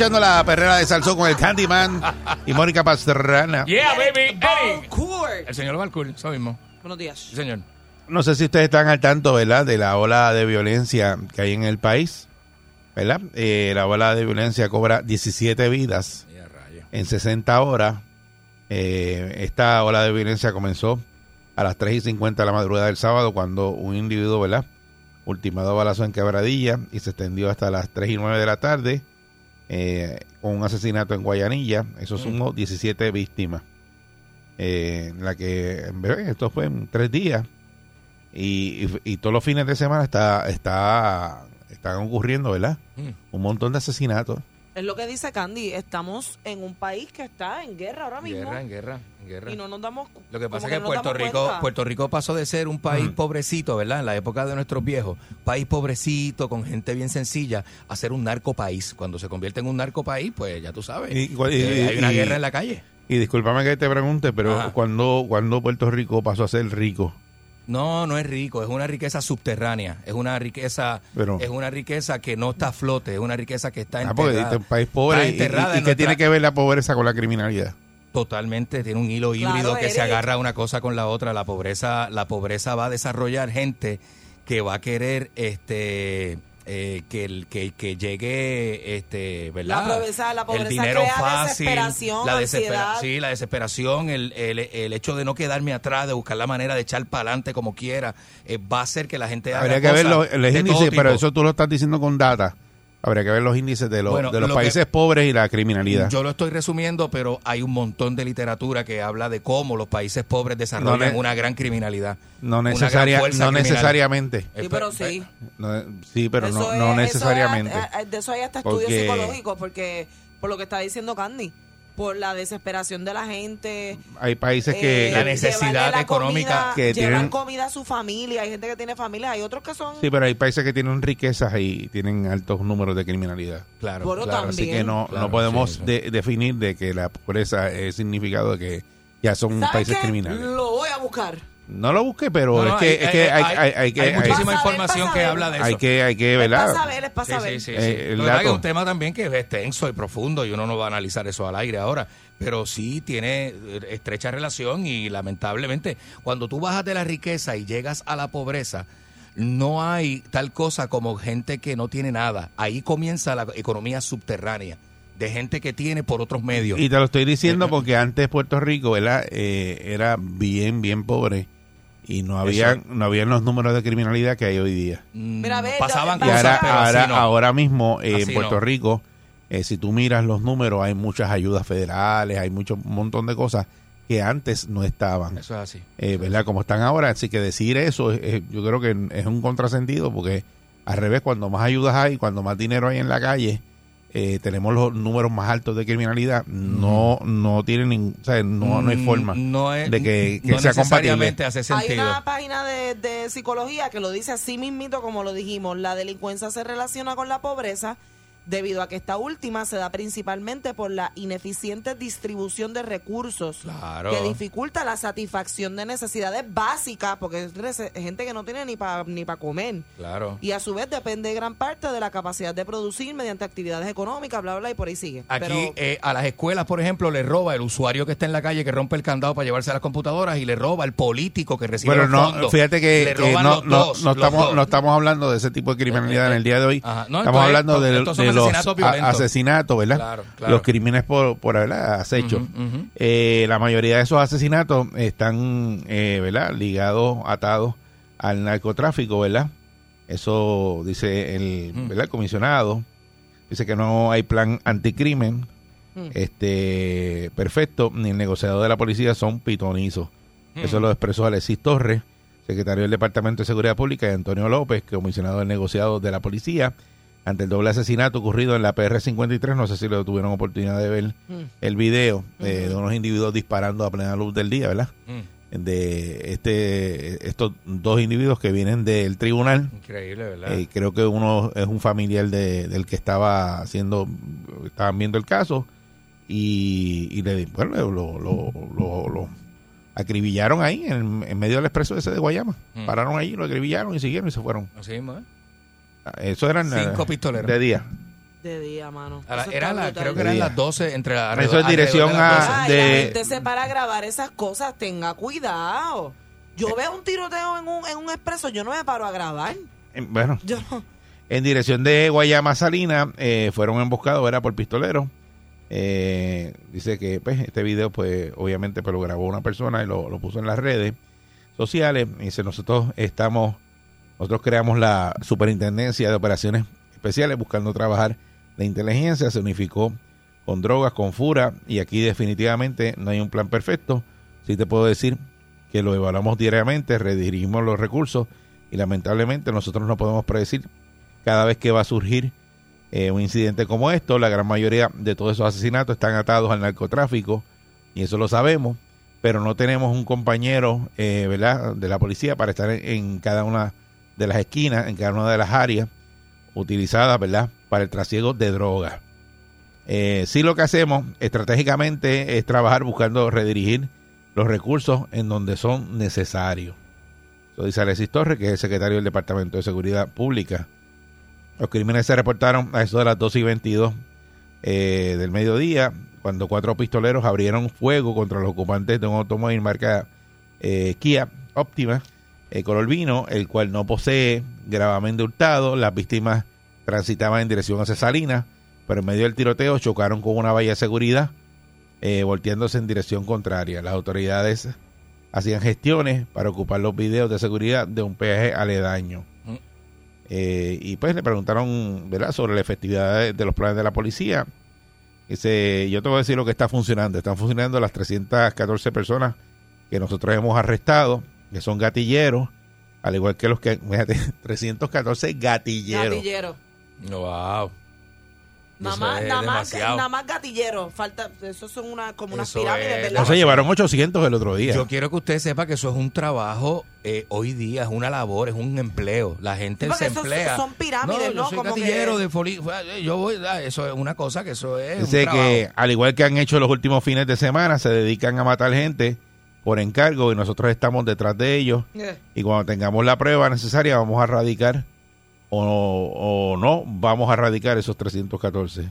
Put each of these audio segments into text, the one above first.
escuchando la perrera de Salsón con el Candyman y Mónica Pastrana. Yeah, baby. Eric. El señor Balcour, eso mismo. Buenos días. Sí, señor. No sé si ustedes están al tanto, ¿verdad? De la ola de violencia que hay en el país, ¿verdad? Eh, la ola de violencia cobra 17 vidas Yeah, en 60 horas. Eh, esta ola de violencia comenzó a las 3 y 50 de la madrugada del sábado cuando un individuo, ¿verdad? Ultimado a balazo en Quebradilla y se extendió hasta las 3 y 9 de la tarde eh, con un asesinato en Guayanilla. Eso sumó 17 víctimas. Eh, en la que, esto fue en tres días. Y, y- y todos los fines de semana está, está, están ocurriendo, ¿verdad? Mm. Un montón de asesinatos. Es lo que dice Candy. Estamos en un país que está en guerra ahora mismo. Guerra, en guerra, en guerra. Y no nos damos Lo que pasa es que no Puerto Rico, cuenta. Puerto Rico pasó de ser un país pobrecito, ¿verdad? En la época de nuestros viejos, país pobrecito, con gente bien sencilla, a ser un narco país. Cuando se convierte en un narco país, pues ya tú sabes, Y- y- eh, hay una y- guerra en la calle. Y discúlpame que te pregunte, pero cuando cuando Puerto Rico pasó a ser rico? No, no es rico, es una riqueza subterránea, es una riqueza, Pero- es una riqueza que no está a flote, es una riqueza que está Ah, porque enterrada. este es un país pobre. ¿Y, y- y tiene que ver la pobreza con la criminalidad? Totalmente, tiene un hilo Claro, híbrido que se agarra una cosa con la otra. La pobreza, la pobreza va a desarrollar gente que va a querer este eh, que, el, que, que llegue este verdad La pobreza- la el pobreza dinero crea fácil desesperación, la desespera- ansiedad. sí la desesperación el, el, el hecho de no quedarme atrás de buscar la manera de echar para adelante como quiera eh, va a hacer que la gente haga Habría que ver cosas los, los de índices, todo pero eso tú lo estás diciendo con data. Habría que ver los índices de los, Bueno, de los lo que- países pobres y la criminalidad. Yo lo estoy resumiendo, pero hay un montón de literatura que habla de cómo los países pobres desarrollan No ne- una gran criminalidad. no gran necesaria, fuerza no criminal. necesariamente. Sí, pero sí. No, sí, pero Eso no, es- no eso necesariamente. es- eh, de eso hay hasta estudios Porque- psicológicos, porque por lo que está diciendo Candy, por la desesperación de la gente. Hay países eh, que... La necesidad la económica comida- que llevan tienen- comida a su familia, hay gente que tiene familia, hay otros que son... Sí, pero hay países que tienen riquezas y tienen altos números de criminalidad. Claro, claro. también. Así que no, Claro, no podemos sí, sí. de- definir de que la pobreza es significado de que ya son ¿Sabes países qué? criminales. Lo voy a buscar. No lo busque, pero No, es no, que, es que hay, hay, hay que hay hay- muchísima ver, información que habla de eso. hay que hay que Es ¿verdad? para saber, es para Sí, saber. sí, sí, Eh, sí. el pasa es dato. un tema también que es extenso y profundo y uno no va a analizar eso al aire ahora, pero sí tiene eh, estrecha relación y lamentablemente cuando tú bajas de la riqueza y llegas a la pobreza, no hay tal cosa como gente que no tiene nada. Ahí comienza la economía subterránea de gente que tiene por otros medios. Y te lo estoy diciendo porque antes Puerto Rico. Eh, era bien, bien pobre y no habían, no habían los números de criminalidad que hay hoy día. Mm, Mira, pasaban Y cosas, ahora, pero ahora, así no. ahora mismo eh, en Puerto no. Rico, eh, si tú miras los números, hay muchas ayudas federales, hay mucho un montón de cosas que antes no estaban. Eso es así. eh, ¿verdad? Como están ahora. Así que decir eso, eh, yo creo que es un contrasentido porque al revés, cuando más ayudas hay, cuando más dinero hay en la calle, eh, tenemos los números más altos de criminalidad. No no tienen, o sea, no, no hay Mm, forma no es- de que, que no sea compatible. Hay una página de, de psicología que lo dice así mismito como lo dijimos. La delincuencia se relaciona con la pobreza debido a que esta última se da principalmente por la ineficiente distribución de recursos Claro. que dificulta la satisfacción de necesidades básicas porque es gente que no tiene ni para ni para comer. Claro. Y a su vez depende gran parte de la capacidad de producir mediante actividades económicas, bla, bla, y por ahí sigue. Aquí Pero eh, a las escuelas, por ejemplo, le roba el usuario que está en la calle que rompe el candado para llevarse a las computadoras y le roba el político que recibe Bueno, los no, fondos. fíjate que, no, los no, dos, no los estamos, dos. no estamos hablando de ese tipo de criminalidad en el día de hoy. Ajá. No, estamos hablando de los asesinatos violentos. asesinatos, ¿verdad? Claro, claro. Los crímenes por, por ¿verdad? acecho. Eh, la mayoría de esos asesinatos están, eh, ¿verdad? Ligados, atados al narcotráfico, ¿verdad? Eso dice el, Mm. ¿verdad? el comisionado. Dice que no hay plan anticrimen. Mm. Este, perfecto, ni el negociador de la policía son pitonizos. Mm. Eso lo expresó Alexis Torres, secretario del Departamento de Seguridad Pública, y Antonio López, comisionado del negociado de la policía, ante el doble asesinato ocurrido en la PR-53. No sé si lo tuvieron oportunidad de ver el video eh, de unos individuos disparando a plena luz del día, ¿verdad? Mm, De este estos dos individuos que vienen del tribunal. increíble, ¿verdad? Eh, creo que uno es un familiar de- del que estaba haciendo, estaban viendo el caso y, y le, bueno, lo, lo, lo- lo acribillaron ahí en, en medio del expreso ese de Guayama. Mm. Pararon ahí, lo acribillaron y siguieron y se fueron. Así mismo, ¿eh? Eso eran eh, Cinco pistoleros. de día. De día, mano. La- era la, creo que eran Día. las 12 entre la, Eso es dirección de a- 12. Ay, de- la gente se para a grabar esas cosas, tenga cuidado. Yo veo un tiroteo en un, en un expreso, yo no me paro a grabar. Eh, Bueno, Yo no. en dirección de Guayama Salina eh, fueron emboscados era por pistoleros Eh, dice que pues, este video pues obviamente pues, lo grabó una persona y lo, lo puso en las redes sociales dice nosotros estamos nosotros creamos la superintendencia de operaciones especiales buscando trabajar la inteligencia. Se unificó con drogas con fura y aquí definitivamente no hay un plan perfecto. Sí te puedo decir que lo evaluamos diariamente redirigimos los recursos y lamentablemente nosotros no podemos predecir cada vez que va a surgir eh, un incidente como esto, la gran mayoría de todos esos asesinatos están atados al narcotráfico y eso lo sabemos, pero no tenemos un compañero eh, ¿verdad? de la policía para estar en, en cada una de las esquinas, en cada una de las áreas utilizadas ¿verdad? para el trasiego de drogas. Eh, sí lo que hacemos estratégicamente es trabajar buscando redirigir los recursos en donde son necesarios. Eso dice Alexis Torres, que es el secretario del Departamento de Seguridad Pública. Los crímenes se reportaron a eso de las 2 y 22 eh, del mediodía, cuando cuatro pistoleros abrieron fuego contra los ocupantes de un automóvil marca eh, Kia Optima, eh, color vino, el cual no posee gravamen de hurtado. Las víctimas transitaban en dirección hacia Salinas, pero en medio del tiroteo chocaron con una valla de seguridad, eh, volteándose en dirección contraria. Las autoridades hacían gestiones para ocupar los videos de seguridad de un peaje aledaño. Mm. Eh, y pues le preguntaron ¿verdad? sobre la efectividad de, de los planes de la policía. Dice, yo te voy a decir lo que está funcionando. Están funcionando las 314 personas que nosotros hemos arrestado, que son gatilleros, al igual que los que, fíjate, 314 gatilleros. Gatillero. Wow. Nada más, es nada, más, nada más gatillero. Falta, eso son una, como unas Eso pirámides, es ¿verdad? No se llevaron 800 el otro día. Yo quiero que usted sepa que eso es un trabajo eh, hoy día, es una labor, es un empleo. La gente porque se emplea. son pirámides, yo ¿no? soy Como gatillero que- de foli- eh, Yo voy, ah, eso es una cosa que eso es. Dice que al igual que han hecho los últimos fines de semana, se dedican a matar gente por encargo y nosotros estamos detrás de ellos Eh, y cuando tengamos la prueba necesaria vamos a radicar o, o no vamos a radicar esos 314.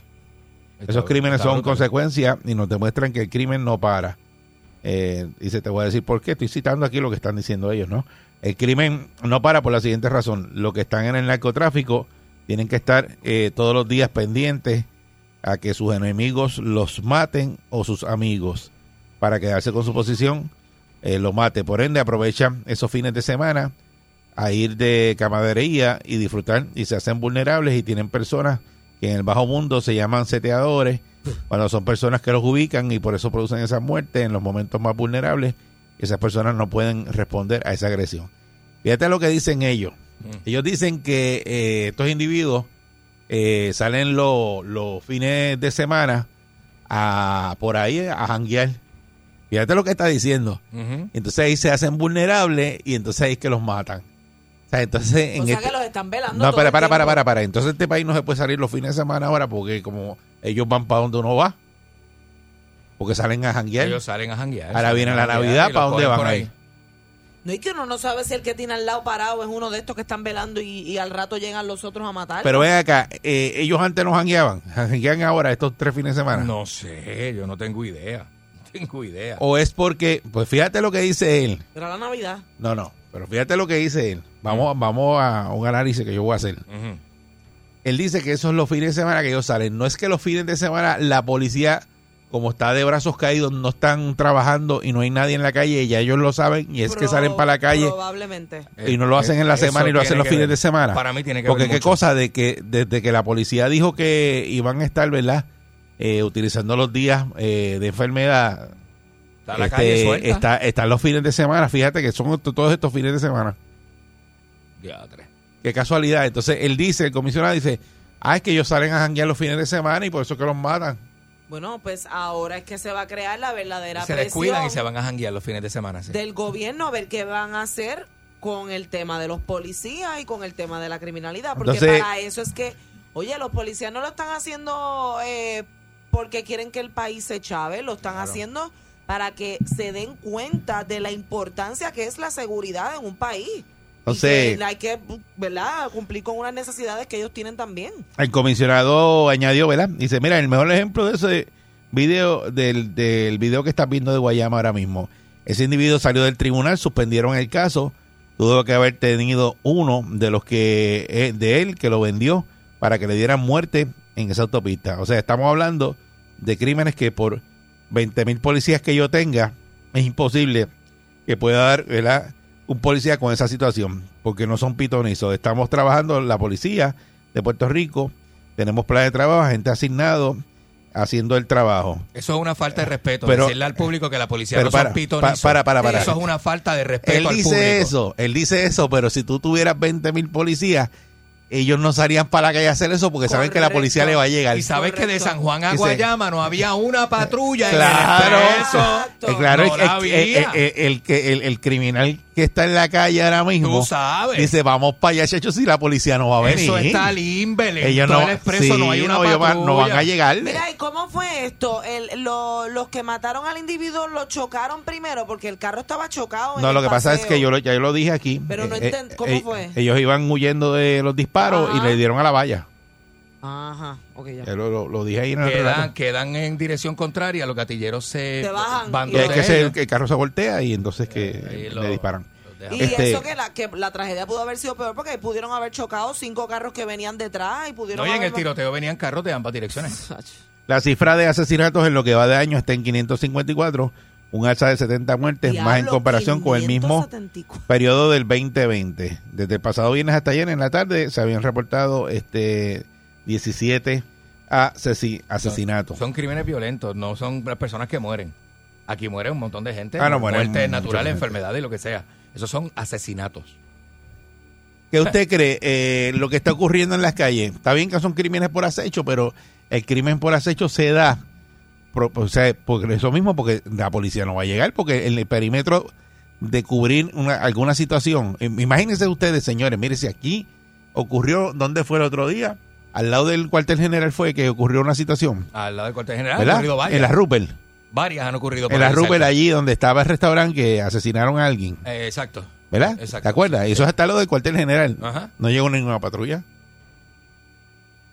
Está- Esos crímenes son brutal. consecuencias y nos demuestran que el crimen no para. Eh, dice, te voy a decir por qué. Estoy citando aquí lo que están diciendo ellos, ¿no? El crimen no para por la siguiente razón. Los que están en el narcotráfico tienen que estar eh, todos los días pendientes a que sus enemigos los maten o sus amigos para quedarse con su posición, eh, lo mate. Por ende, aprovechan esos fines de semana a ir de camadería y disfrutar y se hacen vulnerables y tienen personas que en el bajo mundo se llaman seteadores, cuando son personas que los ubican y por eso producen esas muertes en los momentos más vulnerables, esas personas no pueden responder a esa agresión. Fíjate lo que dicen ellos. Ellos dicen que eh, estos individuos eh, salen lo- los fines de semana a por ahí a janguear. Fíjate lo que está diciendo. Entonces ahí se hacen vulnerables y entonces ahí es que los matan. O sea, entonces en o sea este- que los están velando. no, para, para, para, para, para. Entonces este país no se puede salir los fines de semana ahora porque como ellos van para donde uno va. Porque salen a janguear. Ellos salen a janguear. Ahora viene a la Navidad, ¿para dónde van ahí? No, y que uno no sabe si el que tiene al lado parado es uno de estos que están velando y, y al rato llegan los otros a matar. Pero ven acá, eh, ellos antes no jangueaban. Janguean ahora estos tres fines de semana. No sé, yo no tengo idea. No tengo idea. O es porque, pues fíjate lo que dice él. Era la Navidad. No, no, pero fíjate lo que dice él. Vamos, vamos a un análisis que yo voy a hacer. Él dice que esos son los fines de semana que ellos salen. No es que los fines de semana la policía, como está de brazos caídos, no están trabajando y no hay nadie en la calle, y ya ellos lo saben, y es que salen para la calle Probablemente. y no lo hacen en la Eso semana y lo hacen los fines ver. de semana. Para mí tiene que Porque ver qué mucho. cosa de que desde que la policía dijo que iban a estar, ¿verdad? Eh, utilizando los días eh, de enfermedad, Está la calle Este, suelta. está, están los fines de semana, fíjate que son to- todos estos fines de semana. Diatre. Qué casualidad. Entonces él dice, el comisionado dice, ah, es que ellos salen a janguear los fines de semana y por eso que los matan. Bueno, pues ahora es que se va a crear la verdadera Se presión descuidan y se van a janguear los fines de semana. sí. del gobierno a ver qué van a hacer con el tema de los policías y con el tema de la criminalidad. Porque Entonces- para eso es que, oye, los policías no lo están haciendo eh, porque quieren que el país se chave, lo están haciendo para que se den cuenta de la importancia que es la seguridad en un país. Entonces- que hay que, ¿verdad?, cumplir con unas necesidades que ellos tienen también. El comisionado añadió, ¿verdad? Dice, mira, el mejor ejemplo de ese video, del, del video que estás viendo de Guayama ahora mismo. Ese individuo salió del tribunal, suspendieron el caso, tuvo que haber tenido uno de los que, eh, de él, que lo vendió para que le dieran muerte en esa autopista. O sea, estamos hablando de crímenes que por 20 mil policías que yo tenga, es imposible que pueda dar, ¿verdad? un policía con esa situación, porque no son pitonizos. Estamos trabajando la policía de Puerto Rico, tenemos plan de trabajo, gente asignado haciendo el trabajo. Eso es una falta de respeto. Pero- Decirle al público que la policía pero no son para, pitonizos. pa- para, para, para. Eso es una falta de respeto Él al dice público. eso, él dice eso, pero si tú tuvieras 20 mil policías, ellos no salían para la calle a hacer eso porque saben que la policía le va a llegar. Y sabes que de. San Juan a Guayama no había una patrulla Claro, en el claro, No el, la el- había. el- el- el que- el- el criminal que está en la calle ahora mismo Tú sabes. dice, vamos para allá, chachos, si la policía no va a venir. Eso está limber. En Ellos no, el expreso no sí, hay una no, ellos van- patrulla. no van a llegar. Mira, ¿y cómo fue esto? El- lo- los que mataron al individuo lo chocaron primero porque el carro estaba chocado. en No, el lo que pasa es que yo lo, ya yo lo dije aquí. Pero no Eh, enten- eh, ¿cómo eh, fue? Ellos iban huyendo de los disparos y le dieron a la valla. Ajá, ok, ya. Eh, Lo, lo- lo dije ahí en el Quedan, relato. quedan en dirección contraria, los gatilleros se, Se bajan van y es que se- el carro se voltea y entonces que Ahí le lo- disparan. Y Este- eso que la, que la tragedia pudo haber sido peor porque pudieron haber chocado cinco carros que venían detrás y pudieron No, y en el tiroteo venían carros de ambas direcciones. La cifra de asesinatos en lo que va de año está en 554, un alza de 70 muertes más en comparación con el mismo 574. periodo del 2020. Desde el pasado viernes hasta ayer en la tarde se habían reportado este 17 asesi- asesinatos. Son crímenes violentos, no son las personas que mueren. Aquí muere un montón de gente, Ah, no, mueren muertes naturales, enfermedades y lo que sea. Esos son asesinatos. ¿Qué usted cree? Eh, lo que está ocurriendo en las calles, está bien que son crímenes por acecho, pero el crimen por acecho se da, pro- o sea, por eso mismo, porque la policía no va a llegar, porque en el perímetro de cubrir una, alguna situación, eh, imagínense ustedes, señores, mire, si aquí ocurrió, ¿dónde fue el otro día? Al lado del cuartel general fue que ocurrió una situación, Al lado del cuartel general han ¿verdad? ocurrido varias. En la Rupert, varias han ocurrido. por en la Rupert allí donde estaba el restaurante que asesinaron a alguien, Eh, exacto. ¿verdad? Exacto. ¿Te acuerdas? Eso es hasta lo del cuartel general. Ajá. No llegó ninguna patrulla.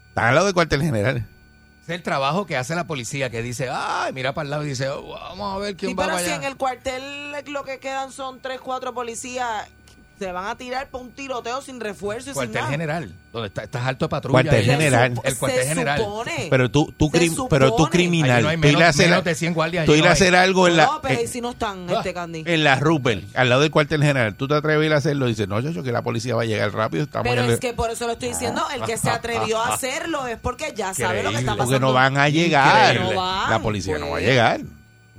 Está al lado del cuartel general. Es el trabajo que hace la policía que dice, ay, mira para el lado y dice, oh, vamos a ver quién Sí, va pero para si allá. en el cuartel lo que quedan son tres, cuatro policías, se van a tirar por un tiroteo sin refuerzo y sin Cuartel nada. general, donde está, estás alto de patrulla. Cuartel ahí. General. El cuartel se general. supone. Pero tú, tú, Se pero tú criminal. No tú ir a hacer, menos de 100 guardias. tú allí ir no a hay. hacer algo en la, No, pero sí no están, este Candy. en la Rupert, al lado del cuartel general. Tú te atreves a ir a hacerlo y dices, no, yo que la policía va a llegar rápido. Estamos Pero el- es que por eso lo estoy diciendo, el que se atrevió a hacerlo es porque ya sabe lo que está pasando. porque no van a llegar. Increíble. No van, la policía no va a llegar.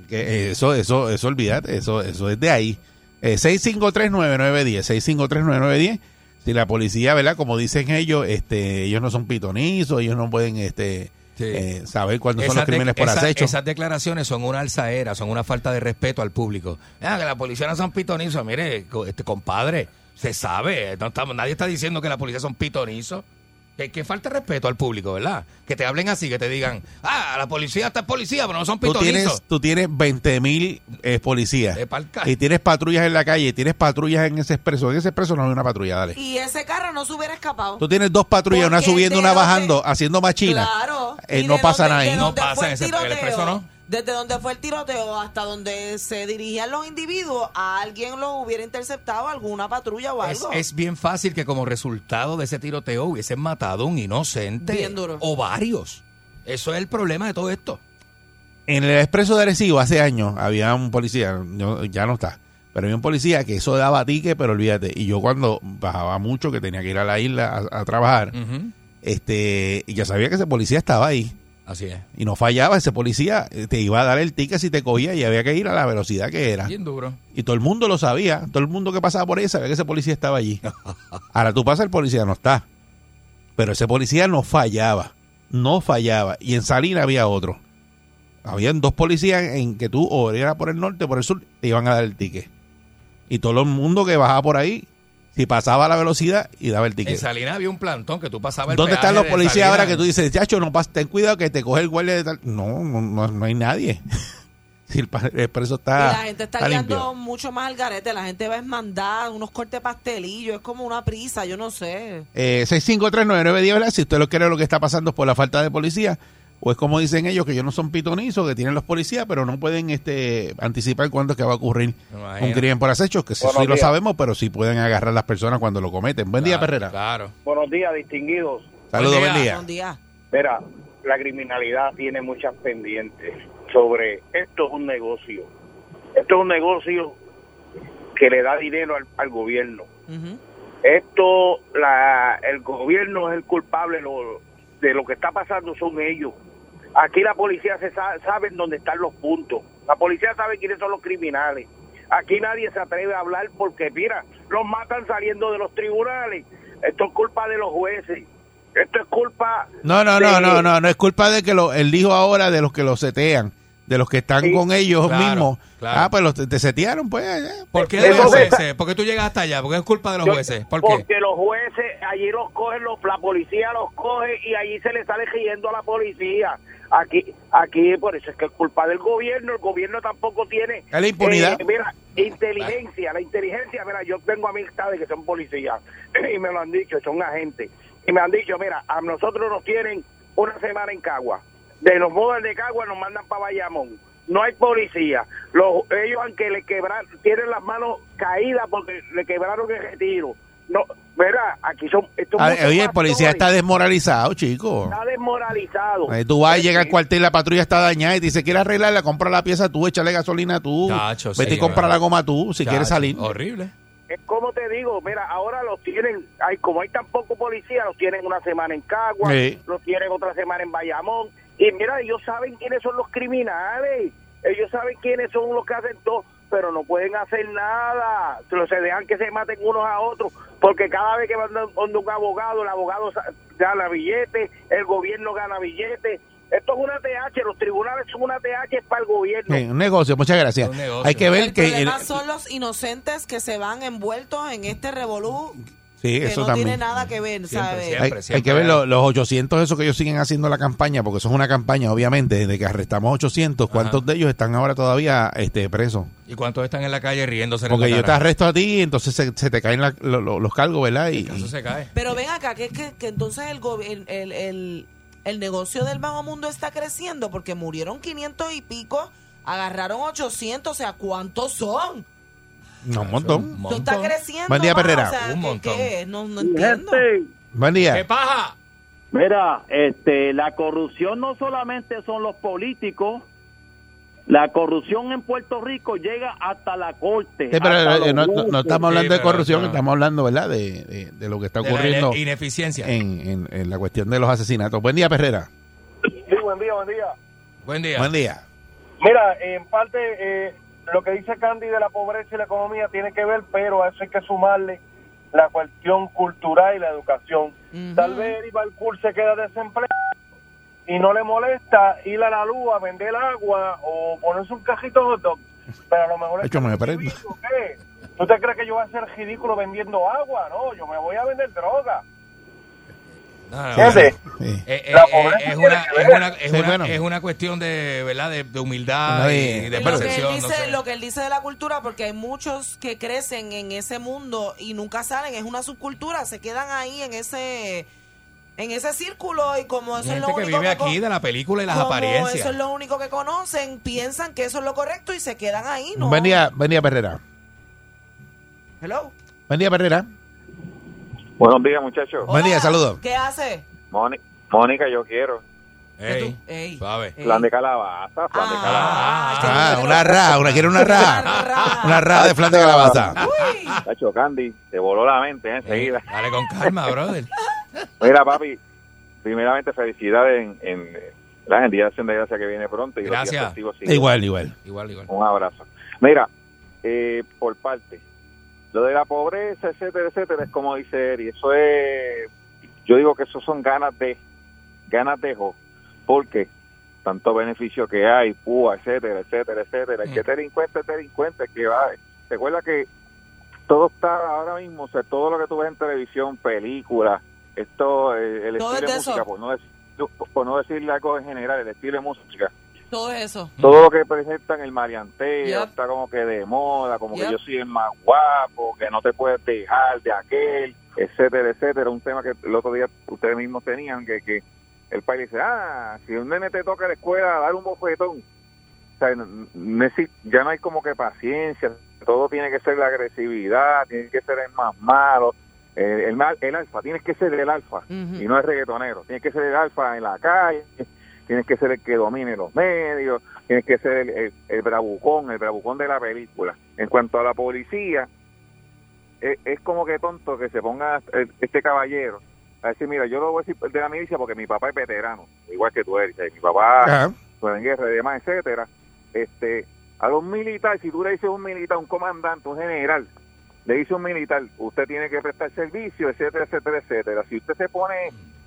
Que eso, eso, eso, olvídate, eso, eso es de ahí. Eh, 6539910, 6539910. Si la policía, ¿verdad? Como dicen ellos, este, ellos no son pitonizos, ellos no pueden, este, Sí. eh, saber cuándo son los crímenes por esas- acecho. Esas declaraciones son una alzaera, son una falta de respeto al público. Ah, que la policía no son pitonizos. Mire, este compadre, se sabe. No estamos, nadie está diciendo que la policía son pitonizos. Que, que falta de respeto al público, ¿verdad? Que te hablen así, que te digan, ah, la policía está es policía, pero no son tú tienes, tú tienes 20 mil eh, policías pa'l ca- y tienes patrullas en la calle y tienes patrullas en ese expreso. En ese expreso no hay una patrulla, dale. Y ese carro no se hubiera escapado. Tú tienes dos patrullas, una Porque subiendo, de una dónde- bajando, haciendo machina. Claro. Eh, Y no de pasa nada ahí. de No pasa fue en el ese- el tiroteo, expreso no. Desde donde fue el tiroteo hasta donde se dirigían los individuos, a alguien lo hubiera interceptado, alguna patrulla o algo. es bien fácil que como resultado de ese tiroteo hubiesen matado a un inocente. Bien duro. O varios. Eso es el problema de todo esto. En el expreso de Arecibo hace años había un policía, yo- ya no está, pero había un policía que eso daba tique, pero olvídate. Y yo cuando bajaba mucho, que tenía que ir a la isla a, a trabajar, este, y ya sabía que ese policía estaba ahí. Así es. Y no fallaba, ese policía eh, te iba a dar el ticket si te cogía y había que ir a la velocidad que era. Bien duro. Y todo el mundo lo sabía, todo el mundo que pasaba por ahí sabía que ese policía estaba allí. Ahora tú pasas, el policía no está. Pero ese policía no fallaba, no fallaba. Y en Salina había otro. Habían dos policías en que tú o era por el norte o por el sur, te iban a dar el ticket. Y todo el mundo que bajaba por ahí, si pasaba a la velocidad y daba el En ticket. Salinas había un plantón que tú pasabas el ¿Dónde están los policías ahora que tú dices, chacho, no pas- ten cuidado que te coge el guardia de tal? No, no, no, no hay nadie. si el, el expreso Y está, la gente está, está guiando limpio. mucho más al garete. La gente va a esmandar unos cortes pastelillos. Es como una prisa, yo no sé. Eh, 6539910, ¿verdad? Si usted lo cree lo que está pasando es por la falta de policía, o es como dicen ellos, que ellos no son pitonizos, que tienen los policías, pero no pueden este anticipar cuándo es que va a ocurrir un crimen por acecho, que sí, Buenos sí lo sabemos, pero sí pueden agarrar a las personas cuando lo cometen. Buen día, Perrera. Claro. Buenos días, distinguidos. Saludos, Buen día. día. Buen día. Mira, la criminalidad tiene muchas pendientes sobre esto es un negocio. Esto es un negocio que le da dinero al, al gobierno. Esto, la, el gobierno es el culpable lo- de lo que está pasando, son ellos. Aquí la policía se sa- sabe dónde están los puntos. La policía sabe quiénes son los criminales. Aquí nadie se atreve a hablar porque, mira, los matan saliendo de los tribunales. Esto es culpa de los jueces. Esto es culpa... No, no, no, de- no, no, no es culpa de que lo, él dijo ahora de los que lo setean, de los que están Sí. con ellos Claro, mismos. claro. Ah, pues los te, te setearon, pues. eh. ¿Por qué los jueces? ¿Por qué tú llegas hasta allá? Porque es culpa de los Yo- jueces. ¿Por qué? Porque los jueces, allí los cogen, los, la policía los coge y allí se le sale riendo a la policía. Aquí, aquí por eso es que es culpa del gobierno. El gobierno tampoco tiene... Es la impunidad. eh, mira, inteligencia, la inteligencia, mira, yo tengo amistades que son policías y me lo han dicho, son agentes. Y me han dicho, mira, a nosotros nos tienen una semana en Cagua. De los modos de Cagua nos mandan para Bayamón. No hay policía. Los, ellos, aunque le quebran, tienen las manos caídas porque le quebraron el retiro. No, verá, aquí son. estos Ah, muchos Oye, el policía está desmoralizado, chico. Está desmoralizado. Eh, Tú vas y llega al cuartel, la patrulla está dañada y te dice, ¿quieres arreglarla? Compra la pieza tú, échale gasolina tú. Chacho, Vete sí, y compra ¿verdad? la goma tú, si Chacho, quieres salir. Horrible. Es como te digo, mira, ahora los tienen, hay como hay tan poco policía, los tienen una semana en Cagua, Sí. los tienen otra semana en Bayamón. Y mira, ellos saben quiénes son los criminales, ellos saben quiénes son los que hacen todo, pero no pueden hacer nada. Se dejan que se maten unos a otros, porque cada vez que van donde un abogado, el abogado gana billetes, el gobierno gana billetes. Esto es una TH, los tribunales son una TH para el gobierno. Un negocio, muchas gracias. Negocio. Hay que ver el que... el- son los inocentes que se van envueltos en este revolú sí, que eso no también. tiene nada que ver, Siempre, ¿sabes? siempre. Hay, hay que ver lo- los 800 esos que ellos siguen haciendo la campaña, porque eso es una campaña, obviamente, desde que arrestamos 800, ¿cuántos de ellos están ahora todavía este, presos? ¿Y cuántos están en la calle riéndose en Porque la yo te arresto a ti y entonces se, se te caen la- lo- lo- los cargos, ¿verdad? Y, Eso se cae. Pero ven acá, que, que, que entonces el, el, el, el negocio del bajo mundo está creciendo porque murieron 500 y pico, agarraron 800, o sea, ¿cuántos son? No, un montón. Un está montón. creciendo. Buen día, Perrera. O sea, Un ¿qué- montón. qué? No, no entiendo. Gente, Buen ¿Qué día. paja? Mira, este, la corrupción no solamente son los políticos, la corrupción en Puerto Rico llega hasta la corte. Sí, pero hasta eh, no, no- no jueces. estamos hablando Sí, de corrupción, no. estamos hablando, ¿verdad? De, de- de lo que está De la ocurriendo ine- ineficiencia. en, en- en la cuestión de los asesinatos. Buen día, Perrera. Sí, buen día, buen día. Buen día. Buen día. Mira, en parte eh, lo que dice Candy de la pobreza y la economía tiene que ver, pero a eso hay que sumarle la cuestión cultural y la educación. Ujú. Tal vez Eric Balcour se queda desempleado y no le molesta ir a la luz a vender agua o ponerse un cajito de hot dog. Pero a lo mejor... Es que. ¿Tú te crees que yo voy a ser ridículo vendiendo agua? No, yo me voy a vender droga. Es, una, que es, ver. una, es, Sí, una, bueno. es una cuestión de, ¿verdad? de, de humildad No, y, y- de Y lo que, él percepción. dice, no sé. lo que él dice de la cultura, porque hay muchos que crecen en ese mundo y nunca salen, es una subcultura, se quedan ahí en ese en ese círculo y como eso es lo gente que único vive co- aquí de la película y las como apariencias. eso es lo único que conocen, piensan que eso es lo correcto y se quedan ahí, ¿no? Buen día, buen día, Perrera. Hello. Buen día, Perrera. Buenos días, muchachos. Buen día, saludos. ¿Qué hace? Mónica, Mónica, yo quiero. Ey, ey. suave. Ey. Plan de calabaza, plan de Ah, calabaza. qué Ah, bueno. una ra, una quiere una ra. Una ra de flan de calabaza. Uy. Tacho Candy, te voló la mente eh, enseguida. Dale con calma, brother. Mira, papi, primeramente felicidades en. El Día de Acción de Gracia que viene pronto y los Gracias. días. Igual, igual. Igual, igual. Un abrazo. Mira, eh, por parte, lo de la pobreza, etcétera, etcétera, es como dice Eri, eso es, yo digo que eso son ganas de, ganas de jo, porque tanto beneficio que hay, púa, etcétera, etcétera, etcétera, el que es delincuente es delincuente, el que va, recuerda que todo está ahora mismo, o sea, todo lo que tú ves en televisión, películas, esto, eh, el estilo es de música, por no, decir, por no decirle algo en general, el estilo de música, Todo eso. todo lo que presentan el marianteo Yep. está como que de moda, como Yep. que yo soy el más guapo, que no te puedes dejar de aquel, etcétera, etcétera. Un tema que el otro día ustedes mismos tenían, que, que el país dice, ah, si un nene te toca la escuela, dar un bofetón. O sea, ya no hay como que paciencia, todo tiene que ser la agresividad, tiene que ser el más malo. El, mal- el alfa, tienes que ser el alfa y no el reggaetonero. Tienes que ser el alfa en la calle, tienes que ser el que domine los medios, tienes que ser el, el, el bravucón, el bravucón de la película. En cuanto a la policía, es, es como que tonto que se ponga este caballero a decir, mira, yo lo voy a decir de la milicia porque mi papá es veterano, igual que tú eres, eh, mi papá Ajá. fue en guerra y demás, etcétera. Este, a los militares, si tú le dices a un militar, un comandante, un general, le dice un militar, usted tiene que prestar servicio, etcétera, etcétera, etcétera. Si usted se pone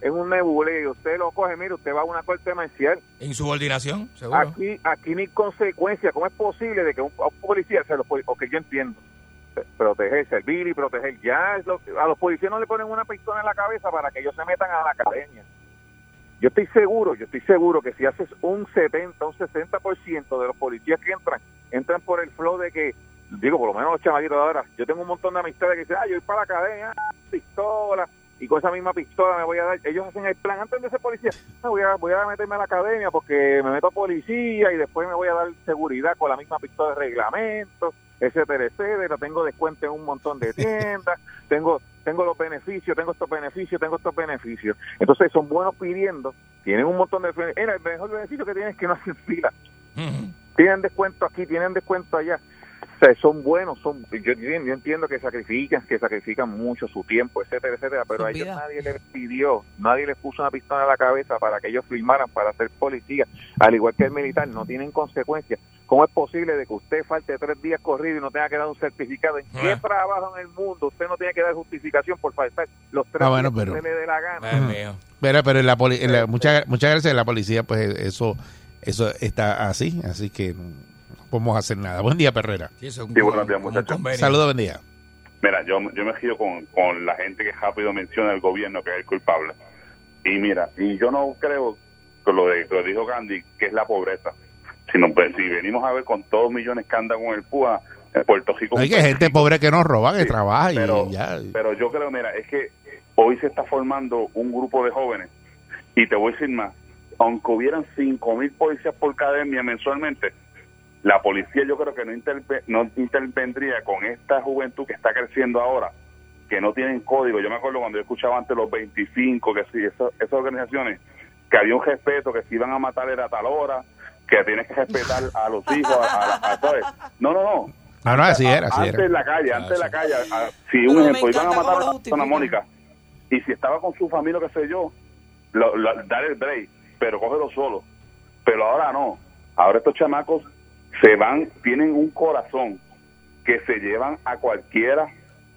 en un nebuleo, usted lo coge, mire, usted va a una corte marcial. Insubordinación, seguro. Aquí, aquí ni consecuencia. ¿Cómo es posible de que un, a un policía se lo porque yo entiendo, proteger, servir y proteger. Ya es lo- a los policías no le ponen una pistola en la cabeza para que ellos se metan a la academia. Yo estoy seguro, yo estoy seguro que si haces un 70, un 60% de los policías que entran, entran por el flow de que, digo, por lo menos los chamaquitos de ahora, yo tengo un montón de amistades que dicen, ah, yo voy para la academia, ah, pistola, y con esa misma pistola me voy a dar, ellos hacen el plan antes de ser policía, "Ah, voy, a, voy a meterme a la academia porque me meto a policía y después me voy a dar seguridad con la misma pistola de reglamento, etcétera, etcétera, tengo descuento en un montón de tiendas, tengo tengo los beneficios, tengo estos beneficios, tengo estos beneficios. Entonces son buenos pidiendo, tienen un montón de. Mira, el mejor beneficio que tienes es que no hacen fila. Tienen descuento aquí, tienen descuento allá. Sea, son buenos, son yo, yo- yo entiendo que sacrifican, que sacrifican mucho su tiempo, etcétera, etcétera, pero a ellos nadie les pidió, nadie les puso una pistola en la cabeza para que ellos firmaran para ser policía, al igual que el militar, no tienen consecuencias. ¿Cómo es posible de que usted falte tres días corrido y no tenga que dar un certificado? ¿En qué Ah. trabajo en el mundo usted no tiene que dar justificación por faltar los tres Ah, bueno, días pero- que usted le dé la gana? Ay, mío. Pero, pero en la poli- en la- muchas, muchas gracias la policía, pues eso eso está así, así que podemos hacer nada. Buen día, Perrera. Sí, Sí, buenos días, muchachos. Saludos, buen día. Mira, yo, yo me giro con, con la gente que rápido menciona el gobierno que es el culpable. Y mira, y yo no creo que lo, de, lo dijo Gandhi, que es la pobreza. Sino, pues, si venimos a ver con todos los millones que andan con el PUA, en Puerto Rico... Hay que gente pobre que no roba, que Sí, trabaja y pero, ya. pero yo creo, mira, es que hoy se está formando un grupo de jóvenes y te voy a decir más, aunque hubieran 5 mil policías por academia mensualmente, la policía yo creo que no, interve- no intervendría con esta juventud que está creciendo ahora, que no tienen código. Yo me acuerdo cuando yo escuchaba antes los 25, que sí, eso- esas organizaciones, que había un respeto, que si iban a matar era a tal hora, que tienes que respetar a los hijos, a, a- a- ¿sabes? No, no, no. No, no, así era, así Antes era. en la calle, antes en la calle, a- si un ejemplo, iban a matar a justifican. persona, Mónica, y si estaba con su familia, qué sé yo, lo, lo- dar el break, pero cógelo solo. Pero ahora no. Ahora estos chamacos se van, tienen un corazón que se llevan a cualquiera.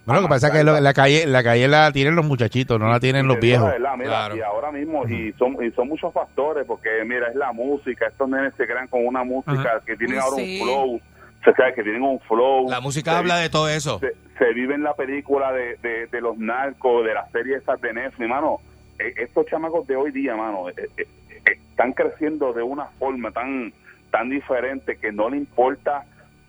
Bueno, lo que pasa es que lo- la calle la calle la tienen los muchachitos, no la tienen los viejos. verdad, mira, Claro. Y ahora mismo, y son, y son muchos factores, porque mira, es la música, estos nenes se crean con una música que tienen ahora sí. un flow, se sabe que tienen un flow. La música Se- habla de todo eso. se, se vive en la película de, de, de los narcos, de las series esas de Netflix, mano. eh, estos chamacos de hoy día, mano, eh, eh, están creciendo de una forma tan tan diferente que no le importa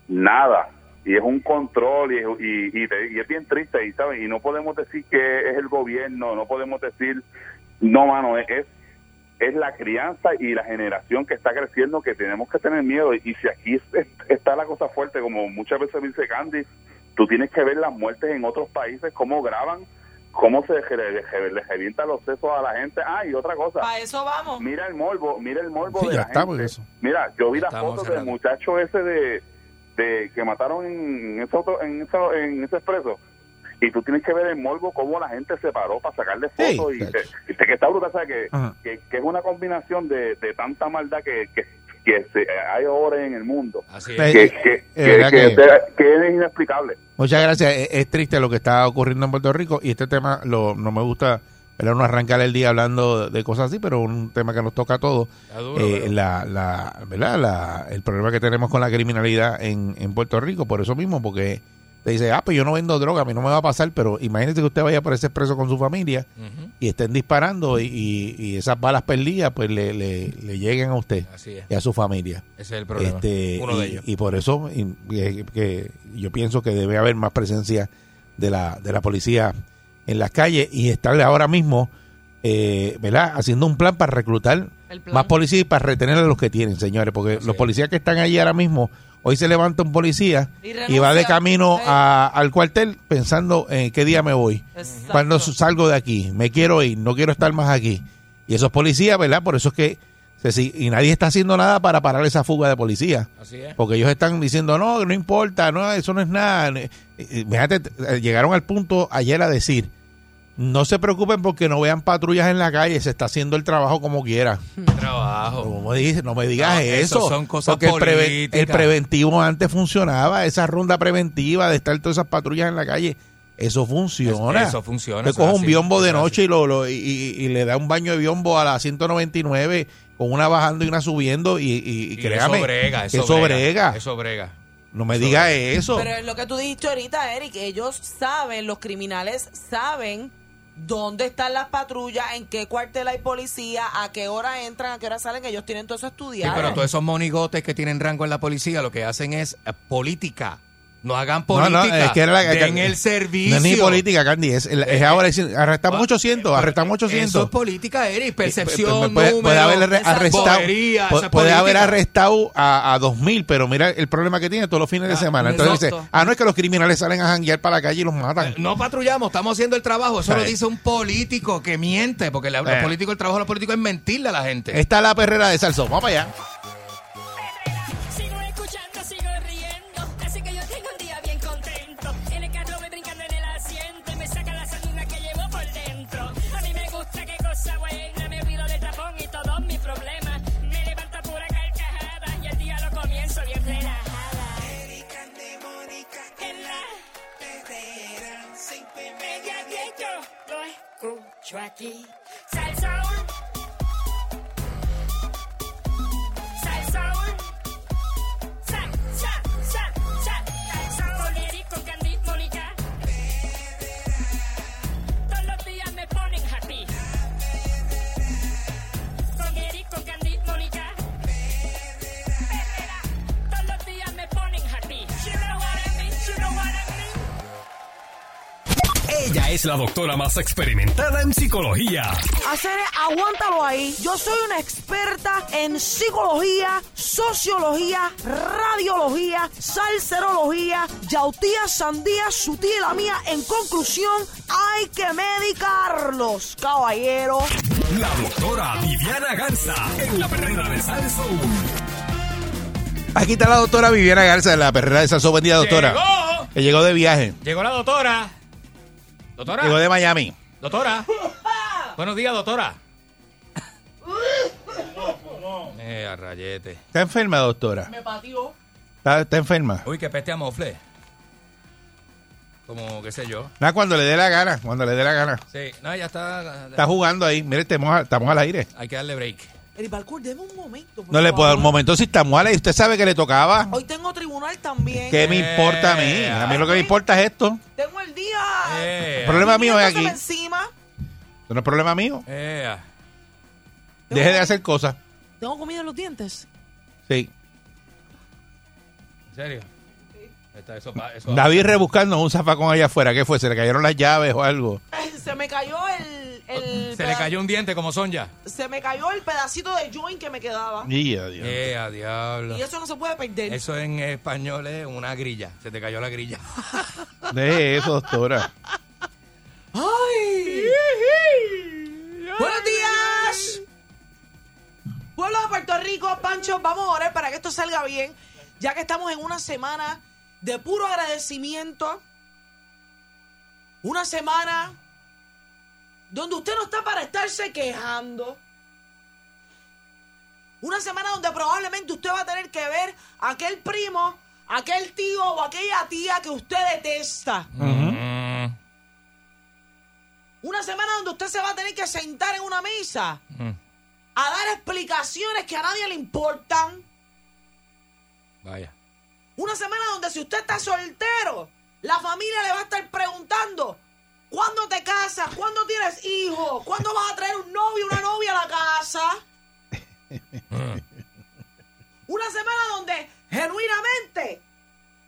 nada. Y es un control y y, es bien triste, y ¿sabes? Y no podemos decir que es el gobierno, no podemos decir, no, mano, es, es la crianza y la generación que está creciendo que tenemos que tener miedo. Y si aquí es- está la cosa fuerte, como muchas veces dice Candy, tú tienes que ver las muertes en otros países, cómo graban, cómo se le, le- le revienta los sesos a la gente. Ah, y otra cosa, Para eso vamos. mira el morbo, mira el morbo Sí, de ya la estamos en gente. eso. Mira, yo vi Ya las fotos del muchacho ese de, de que mataron en ese, auto, en, ese, en ese expreso. y tú tienes que ver el morbo cómo la gente se paró para sacarle Sí, fotos y, te- y te- que está brutal, ¿sabes? Que, Ajá. que, que es una combinación de, de tanta maldad que, que, que se, hay ahora en el mundo Así Eh, es. que, que, es que, que- que es inexplicable. Muchas gracias. Es, es triste lo que está ocurriendo en Puerto Rico y este tema lo, no me gusta no arrancar el día hablando de cosas así, pero un tema que nos toca a todos. Duro, Eh, la, la, ¿verdad? La, el problema que tenemos con la criminalidad en, en Puerto Rico, por eso mismo, porque te dice, ah, pues yo no vendo droga, a mí no me va a pasar, pero imagínese que usted vaya por ese expreso con su familia y estén disparando y, y- y esas balas perdidas pues le, le, le lleguen a usted y a su familia. Ese es el problema. Este, Uno y, de ellos. y por eso y- que, que yo pienso que debe haber más presencia de la, de la policía en las calles y estarle ahora mismo eh, ¿verdad? haciendo un plan para reclutar más policías y para retener a los que tienen, señores, porque Así los es. policías que están allí ahora mismo, hoy se levanta un policía Y y, va de camino a- al cuartel pensando en qué día me voy, Exacto. cuando salgo de aquí, me quiero ir, no quiero estar más aquí. Y esos policías, ¿verdad? Por eso es que y nadie está haciendo nada para parar esa fuga de. Así es. Porque ellos están diciendo, no, no importa, no, eso no es nada. Eh, eh, Fíjate, eh, llegaron al punto ayer a decir, no se preocupen porque no vean patrullas en la calle, se está haciendo el trabajo como quiera. Trabajo. No me digas, no me digas No, eso eso. son cosas porque el, preve- políticas. el preventivo antes funcionaba, esa ronda preventiva de estar todas esas patrullas en la calle, eso funciona. Eso funciona. Te eso coge un biombo de noche y, lo, lo- y, y- y le da un baño de biombo a la 199 con una bajando y una subiendo y, y- y así. Y créame eso brega, que eso, eso brega. brega. Eso brega. no me eso digas brega. eso. Pero es lo que tú dijiste ahorita, Eric. Ellos saben, los criminales saben dónde están las patrullas, en qué cuartel hay policía, a qué hora entran, a qué hora salen. Ellos tienen todo eso Sí, estudiado. pero todos esos monigotes que tienen rango en la policía lo que hacen es eh, política. No hagan No, no, política. es que era la Den que- el servicio. No es ni política, Candy. Es, es ahora, es- arrestamos ah, 800, arrestamos 800. Eso es política, Eric. Percepción, puede, número, puede haber arre- arrestado, bobería, puede haber arrestado a, a 2000, pero mira el problema que tiene todos los fines de Ah, semana. Entonces dice, ah, no es que los criminales salen a janguear para la calle y los matan. No patrullamos, estamos haciendo el trabajo. Eso lo dice un político que miente, porque la- Eh. los políticos, el trabajo de los políticos es mentirle a la gente. Esta es la perrera de Salsón. Vamos para allá. Lo Ella es la doctora más experimentada en psicología. Hacer, aguántalo ahí. Yo soy una experta en psicología, sociología, radiología, salserología, yautía, sandía, su tía y la mía. En conclusión, hay que medicarlos, caballero. La doctora Viviana Garza en la perrera de Salsoul. Aquí está la doctora Viviana Garza de la perrera de Salsón. Buen día, doctora. Llegó. Que llegó de viaje. Llegó la doctora. Doctora. Llegó de Miami. Doctora. Buenos días, doctora. Eh, a rayete. ¿Está enferma, doctora? Me pateó. ¿Está, está enferma? Uy, que peste a mofle. Como, qué sé yo. Nada, cuando le dé la gana. Cuando le dé la gana. Sí, no, ya está. Está jugando ahí. Mire, estamos, estamos al aire. Hay que darle break. Eric Balcour, deme un momento. No le puedo dar un momento si estamos al aire. Usted sabe que le tocaba. Hoy tengo tribunal también. ¿Qué me importa a mí? A mí lo que me importa es esto. Tengo el día. Eh, El problema mío es viniéndoseme aquí. encima. Eso no es problema mío. eh, Deje de hacer cosas. Tengo comida en los dientes. Sí. ¿En serio? Está- eso pa- eso- David rebuscando un zafacón allá afuera. ¿Qué fue? ¿Se le cayeron las llaves o algo? Se me cayó el. el Se le cayó un diente como Sonja. Se me cayó el pedacito de joint que me quedaba. Y adiós. Eh, a diablo. Y eso no se puede perder. Eso en español es una grilla. Se te cayó la grilla. Deje eso, doctora. ¡Ay! ¡Buenos días! Pueblo de Puerto Rico, Pancho, vamos a orar para que esto salga bien, ya que estamos en una semana de puro agradecimiento Una semana donde usted no está para estarse quejando. Una semana donde probablemente usted va a tener que ver a aquel primo, aquel tío o aquella tía que usted detesta. Una semana donde usted se va a tener que sentar en una mesa mm. a dar explicaciones que a nadie le importan. Vaya. Una semana donde si usted está soltero, la familia le va a estar preguntando, ¿cuándo te casas? ¿Cuándo tienes hijos? ¿Cuándo vas a traer un novio o una novia a la casa? Una semana donde genuinamente,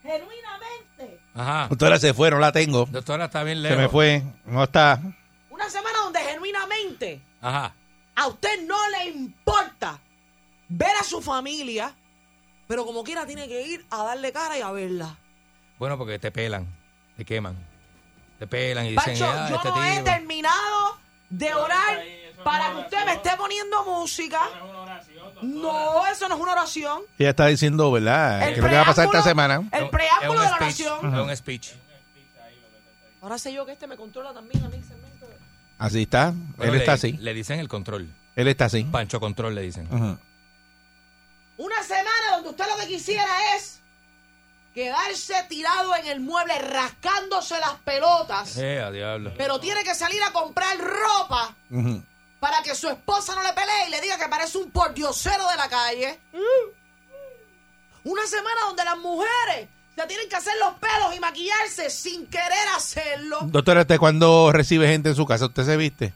genuinamente, Ajá. Doctora se fue, no la tengo. Doctora está bien Se lejos. me fue, no está. una semana donde genuinamente Ajá. a usted no le importa ver a su familia, pero como quiera tiene que ir a darle cara y a verla. Bueno, porque te pelan, te queman. Te pelan y dicen, Pancho, "Ah, yo este no he tipo". terminado de orar para que usted me esté poniendo música. No, eso no es una oración. Ella está diciendo, ¿verdad? El ¿Qué es lo que va a pasar esta semana? El preámbulo de la speech, oración. Es un speech. Ahora sé yo que este me controla también a mí. Así está. Bueno, Él está así. Le dicen el control. Él está así. Pancho Control le dicen. Ujú. Una semana donde usted lo que quisiera es quedarse tirado en el mueble rascándose las pelotas, Eh, a diablo. pero tiene que salir a comprar ropa para que su esposa no le pelee y le diga que parece un pordiosero de la calle. Una semana donde las mujeres se tienen que hacer los pelos y maquillarse sin querer hacerlo. Doctora, ¿usted cuando recibe gente en su casa, usted se viste?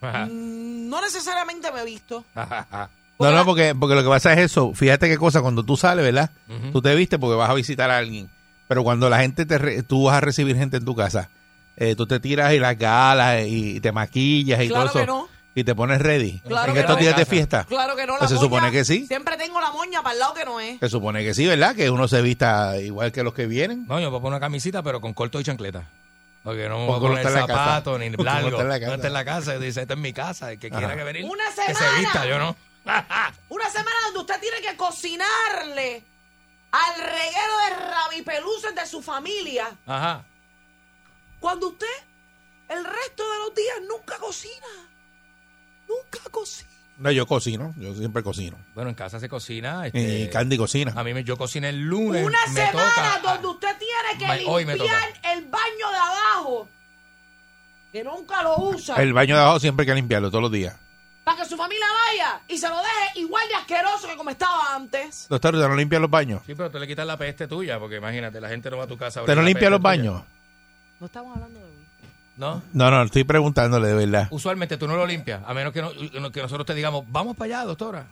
Mm, No necesariamente me he visto. No, no, porque, porque lo que pasa es eso. Fíjate qué cosa, cuando tú sales, ¿verdad? Ujú. Tú te viste porque vas a visitar a alguien. Pero cuando la gente te, re- tú vas a recibir gente en tu casa, eh, tú te tiras y las galas y te maquillas y Claro todo eso. que no. Y te pones ready. Claro en que estos no. días de fiesta. Claro que no. La Pues se moña- supone que sí. Siempre tengo la moña para el lado que no es. Se supone que sí, ¿verdad? Que uno se vista igual que los que vienen. No, yo voy a poner una camisita, pero con corto y chancleta. Porque no me voy a poner zapatos ni largo. está en la No casa. está en la casa. Dice, esta es mi casa. El que quiera que venir, Una que se semana. vista. Yo no. Una semana donde usted tiene que cocinarle al reguero de rabipeluces de su familia. Ajá. Cuando usted el resto de los días nunca cocina. Nunca cocina. No, yo cocino. Yo siempre cocino. Bueno, en casa se cocina. Este, Y Candy cocina. A mí me, yo cociné el lunes. Una me semana toca. donde usted tiene que Ma- limpiar el baño de abajo. Que nunca lo usa. El baño de abajo siempre hay que limpiarlo todos los días. Para que su familia vaya y se lo deje igual de asqueroso que como estaba antes. Doctor, ¿usted no limpia los baños? Sí, pero tú le quitas la peste tuya, porque imagínate, la gente no va a tu casa. a ¿Usted oler no la limpia peste los tuya. baños? No estamos hablando de mí. ¿No? No, no, estoy preguntándole de verdad. Usualmente tú no lo limpias, a menos que, no- que nosotros te digamos, vamos para allá, doctora.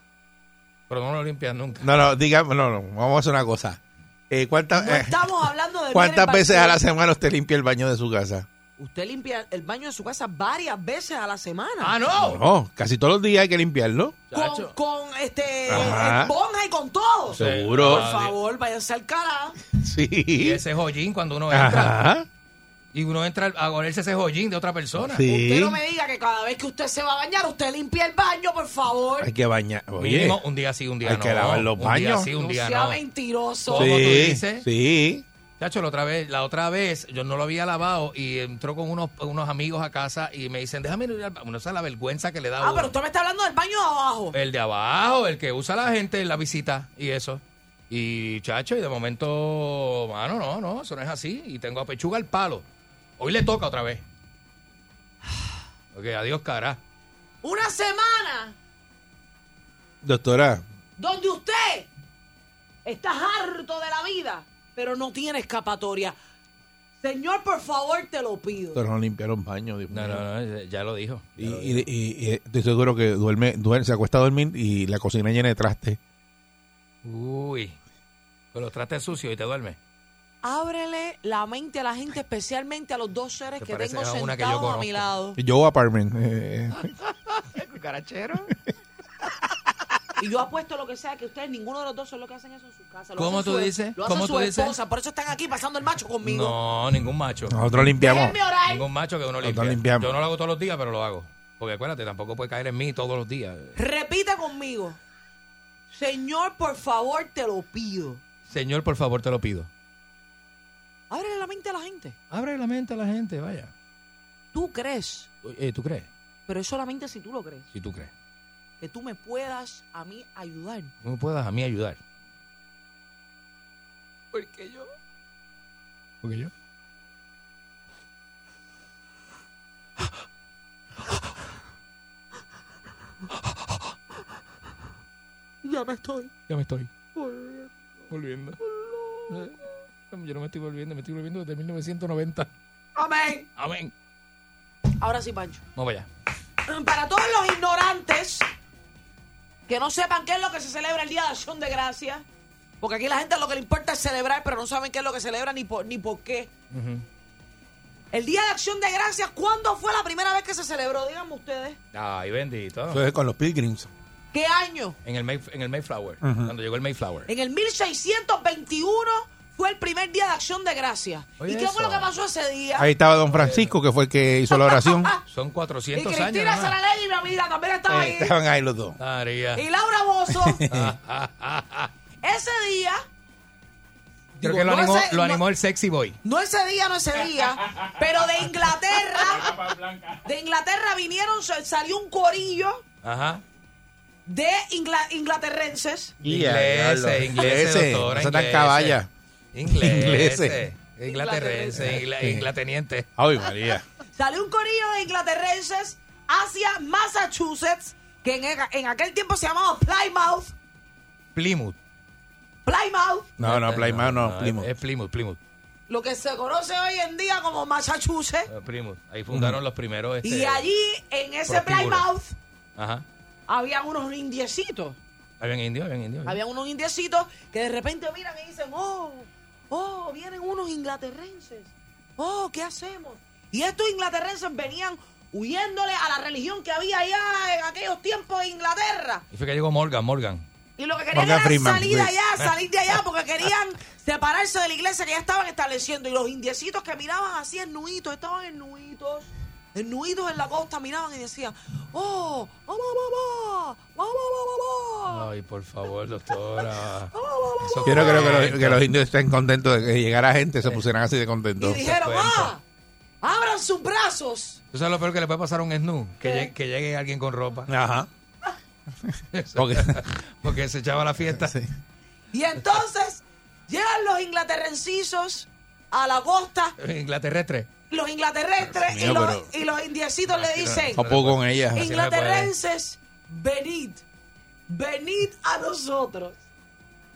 Pero no lo limpias nunca. No, no, dígame, no, no, vamos a hacer una cosa. Eh, ¿cuántas, No eh, estamos hablando de mí en ¿Cuántas el veces a la semana usted limpia el baño de su casa? Usted limpia el baño de su casa varias veces a la semana. ¡Ah, no! No, casi todos los días hay que limpiarlo. Con, con este Ajá. esponja y con todo. Seguro. Por favor, váyanse al cara. Y Sí. ese joyín cuando uno entra. Ajá. Y uno entra a olerse ese joyín de otra persona. Sí. Usted no me diga que cada vez que usted se va a bañar, usted limpia el baño, por favor. Hay que bañar. Oye, Mínimo un día sí, un día hay no. que lavar los Un día sí, un no día sea no. mentiroso. ¿Cómo tú sí, dices? sí. Chacho, la otra vez, la otra vez yo no lo había lavado y entró con unos, unos amigos a casa y me dicen, déjame ir al baño. Uno sabe la vergüenza que le da a Ah, uno. pero usted me está hablando del baño de abajo. El de abajo, el que usa la gente en la visita y eso. Y chacho, y de momento, mano, no, no, eso no es así. Y tengo a pechuga al palo. Hoy le toca otra vez. Ok, adiós, cara. Una semana Doctora, donde usted está harto de la vida, pero no tiene escapatoria. Señor, por favor, te lo pido. doctora no limpia los baños. Dios No, mío. no, no, ya lo dijo. Y, lo y- dijo. y- y estoy seguro que duerme, duerme, se acuesta a dormir y la cocina llena de traste. Uy, con los trastes sucios y te duermes. Ábrele la mente a la gente, especialmente a los dos seres que tengo a una que yo sentados a mi lado. Yo apartment. eh, ¿Cucarachero? Y yo apuesto lo que sea que ustedes, ninguno de los dos son lo que hacen eso en su casa. Lo ¿Cómo hacen tú su- dices? Lo hacen ¿Cómo su tú dices? esposa, por eso están aquí pasando el macho conmigo. No, ningún macho. nosotros limpiamos. Déjenme orar. Ningún macho que uno Nosotros limpia. limpiamos. Yo no lo hago todos los días, pero lo hago. Porque acuérdate, tampoco puede caer en mí todos los días. Repita conmigo. Señor, por favor, te lo pido. Señor, por favor, te lo pido. Ábrele la mente a la gente. Abre la mente a la gente, vaya. Tú crees, Eh, ¿Tú crees? pero es solamente si tú lo crees, Si tú crees. Que tú me puedas a mí ayudar. Tú me puedas a mí ayudar. Porque yo Porque yo. ya me estoy. Ya me estoy volviendo. Eh, Yo no me estoy volviendo, me estoy volviendo desde 1990. Amén. Amén. Ahora sí, Pancho. Vamos allá. Para todos los ignorantes que no sepan qué es lo que se celebra el Día de Acción de Gracias, porque aquí la gente lo que le importa es celebrar, pero no saben qué es lo que celebra ni por, ni por qué. El Día de Acción de Gracias, ¿cuándo fue la primera vez que se celebró? Díganme ustedes. Ay, bendito. Es con los pilgrims. ¿Qué año? En el, May- en el Mayflower. Cuando llegó el Mayflower. En el 1621 fue el primer Día de Acción de Gracias. Oye, ¿Y qué fue lo que pasó ese día? Ahí estaba don Francisco, que fue el que hizo la oración. Son y 400 años. Cristina nada más. Saralegui, mi amiga, también estaba ahí. Eh, estaban ahí los dos. María. Y Laura Bozo. ese día. Creo que lo, no animó, ese- lo no- animó el Sexy Boy. No ese día, no ese día, pero de Inglaterra, de Inglaterra vinieron, sa- salió un corillo Ajá. de ingla- inglaterrenses. Ingleses, ingleses, doctora, ingleses. caballa. Ingleses. Ingleses. Inglaterrense, ingla- inglateniente. Ay, María. Salió un corillo de inglaterrenses hacia Massachusetts, que en, en aquel tiempo se llamaba Plymouth. Plymouth. Plymouth, No, no, Plymouth no, Plymouth. Es, es Plymouth, Plymouth. lo que se conoce hoy en día como Massachusetts. Eh, Plymouth. Ahí fundaron los primeros. Este, Y allí, en ese. Plymouth, Ajá. había unos indiecitos. Habían indios, habían indios. Había unos indiecitos que de repente miran y dicen, oh, oh, vienen unos inglaterrenses. Oh, ¿qué hacemos? Y estos inglaterrenses venían huyéndole a la religión que había allá en aquellos tiempos de Inglaterra. Y fue que llegó Morgan, Morgan. Y lo que querían Morgan era Freeman, salir de allá, salir de allá, porque querían separarse de la iglesia que ya estaban estableciendo. Y los indiecitos que miraban así en nuitos, estaban en nuitos, en nuitos en la costa, miraban y decían, oh, mamá, mamá, mamá, mamá, Ay, por favor, doctora. mamá. Eso Quiero fue- creo que los, que los indios estén contentos de que llegara gente, se pusieran así de Y contentos. dijeron, cuento. ah, abran sus brazos. ¿Tú sabes lo peor que le puede pasar a un snu? Que, llegue, que llegue alguien con ropa. Ajá. Porque, porque se echaba la fiesta. Sí. Y entonces llegan los inglaterrencisos a la costa, Inglaterrestre. Los inglaterrestres Dios y, mío, los, y los indiecitos le dicen, No puedo con ella. Inglaterrenses, venid, venid a nosotros,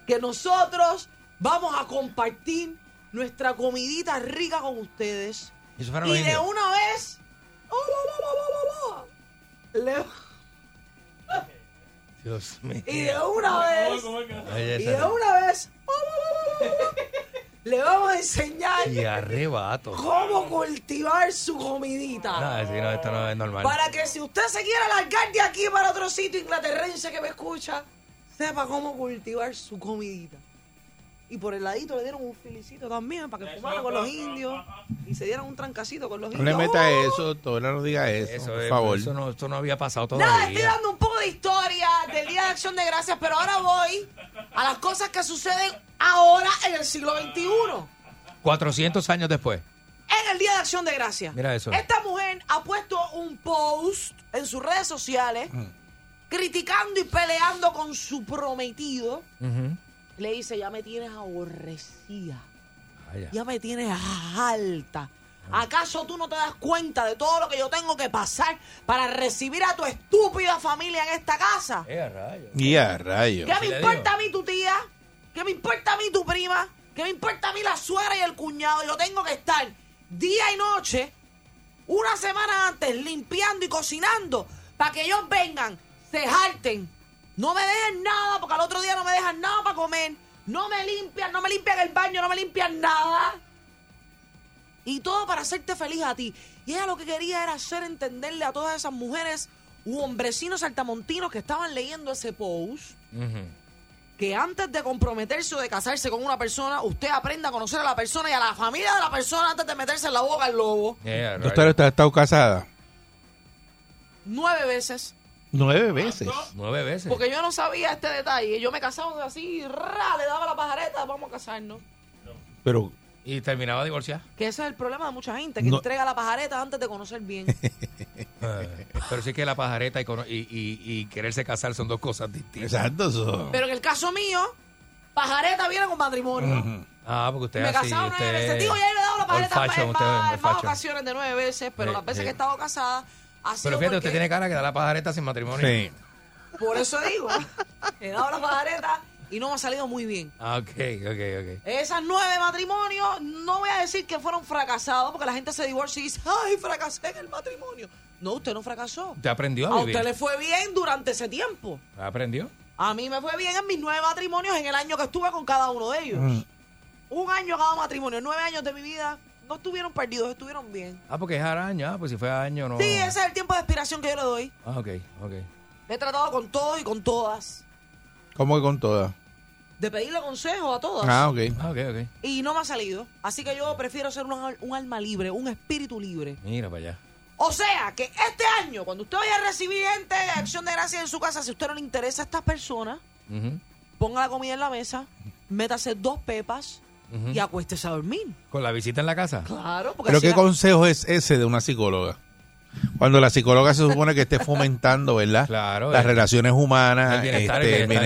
que nosotros vamos a compartir nuestra comidita rica con ustedes. Eso fueron Y los de indios. una vez, oh, oh, oh, oh, oh, oh, le- Dios mío. y de una vez, y de una vez, le vamos a enseñar Y arrebato. cómo cultivar su comidita. No, si no, esto no es normal. Para que si usted se quiere largar de aquí para otro sitio inglaterrense que me escucha, sepa cómo cultivar su comidita. Y por el ladito le dieron un filicito también para que fumara con los indios y se dieran un trancacito con los No indios. le meta ¡Oh! eso, doctora, no diga eso, Eso, por es- favor. eso no, esto no había pasado Nada, estoy todavía. dando un poco de historia del Día de Acción de Gracias, pero ahora voy a las cosas que suceden ahora en el siglo XXI. 400 años después. en el Día de Acción de Gracias. Mira eso. Esta mujer ha puesto un post en sus redes sociales criticando y peleando con su prometido. Le dice, ya me tienes aborrecida, ya me tienes alta. ¿Acaso tú no te das cuenta de todo lo que yo tengo que pasar para recibir a tu estúpida familia en esta casa? Eh, a rayos. Y a rayos. ¿Qué me importa a mí tu tía? ¿Qué me importa a mí tu prima? ¿Qué me importa a mí la suegra y el cuñado? Yo tengo que estar día y noche, una semana antes, limpiando y cocinando para que ellos vengan, se jarten. No me dejen nada, porque al otro día no me dejan nada para comer. No me limpian, no me limpian el baño, no me limpian nada. Y todo para hacerte feliz a ti. Y ella lo que quería era hacer entenderle a todas esas mujeres u hombrecinos saltamontinos que estaban leyendo ese post que antes de comprometerse o de casarse con una persona, usted aprenda a conocer a la persona y a la familia de la persona antes de meterse en la boca al lobo. ¿usted ha estado casada? Nueve veces. Nueve veces. Nueve veces. Porque yo no sabía este detalle. Yo me casaba así, ra, le daba la pajareta, vamos a casarnos. Pero, Y terminaba divorciada. Que ese es el problema de mucha gente, que No. entrega la pajareta antes de conocer bien. Eh, Pero sí que la pajareta y, cono- y, y- y quererse casar son dos cosas distintas. Exacto, eso. Pero en el caso mío, pajareta viene con matrimonio. Ah, porque usted Me he es así. casado nueve usted veces. Digo, ya le he dado la pajareta fashion, en usted es más, old en más fashion. ocasiones de nueve veces, pero Sí, las veces sí. que he estado casada ha sido Pero fíjate, usted porque- tiene cara que da la pajareta sin matrimonio. Sí. Por eso digo, he dado la pajareta y no me ha salido muy bien. Ah, ok, ok, ok. Esas nueve matrimonios, no voy a decir que fueron fracasados, porque la gente se divorcia y dice, ay, fracasé en el matrimonio. No, usted no fracasó. Usted aprendió a A vivir. usted le fue bien durante ese tiempo. ¿Aprendió? A mí me fue bien en mis nueve matrimonios en el año que estuve con cada uno de ellos. Mm. Un año cada matrimonio, nueve años de mi vida, no estuvieron perdidos, estuvieron bien. Ah, porque es año. Ah, pues si fue año, no. Sí, ese es el tiempo de expiración que yo le doy. Ah, ok, ok. Me he tratado con todos y con todas. ¿Cómo que con todas? De pedirle consejo a todas. Ah, ok. Ah, ok, ok. Y no me ha salido. Así que yo prefiero ser un, un alma libre, un espíritu libre. Mira para allá. O sea, que este año, cuando usted vaya a recibir gente de acción de gracias en su casa, si a usted no le interesa a estas personas, ponga la comida en la mesa, métase dos pepas y acuéstese a dormir. ¿Con la visita en la casa? Claro, porque Pero ¿qué la- consejo es ese de una psicóloga? Cuando la psicóloga se supone que esté fomentando, ¿verdad? Claro, Las el- relaciones humanas, el bienestar, este, el el bienestar.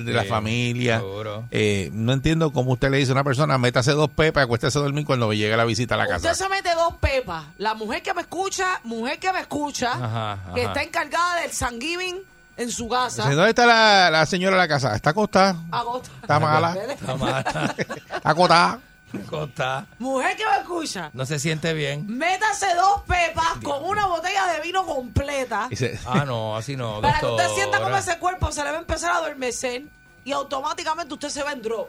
bienestar de la Sí, familia. Eh, no entiendo cómo usted le dice a una persona, métase dos pepas, acuéstese a dormir cuando llegue la visita a la casa. Usted se mete dos pepas. La mujer que me escucha, mujer que me escucha, Ajá, que está encargada del Thanksgiving en su casa. ¿Dónde está la, la señora de la casa? Está acostada. Agota. Está mala. Está mala. Está acotada. Costa. Mujer que me escucha, No se siente bien. métase dos pepas con una botella de vino completa. Ah, no, así no. Para que usted sienta cómo ese cuerpo se le va a empezar a adormecer y automáticamente usted se va en drop.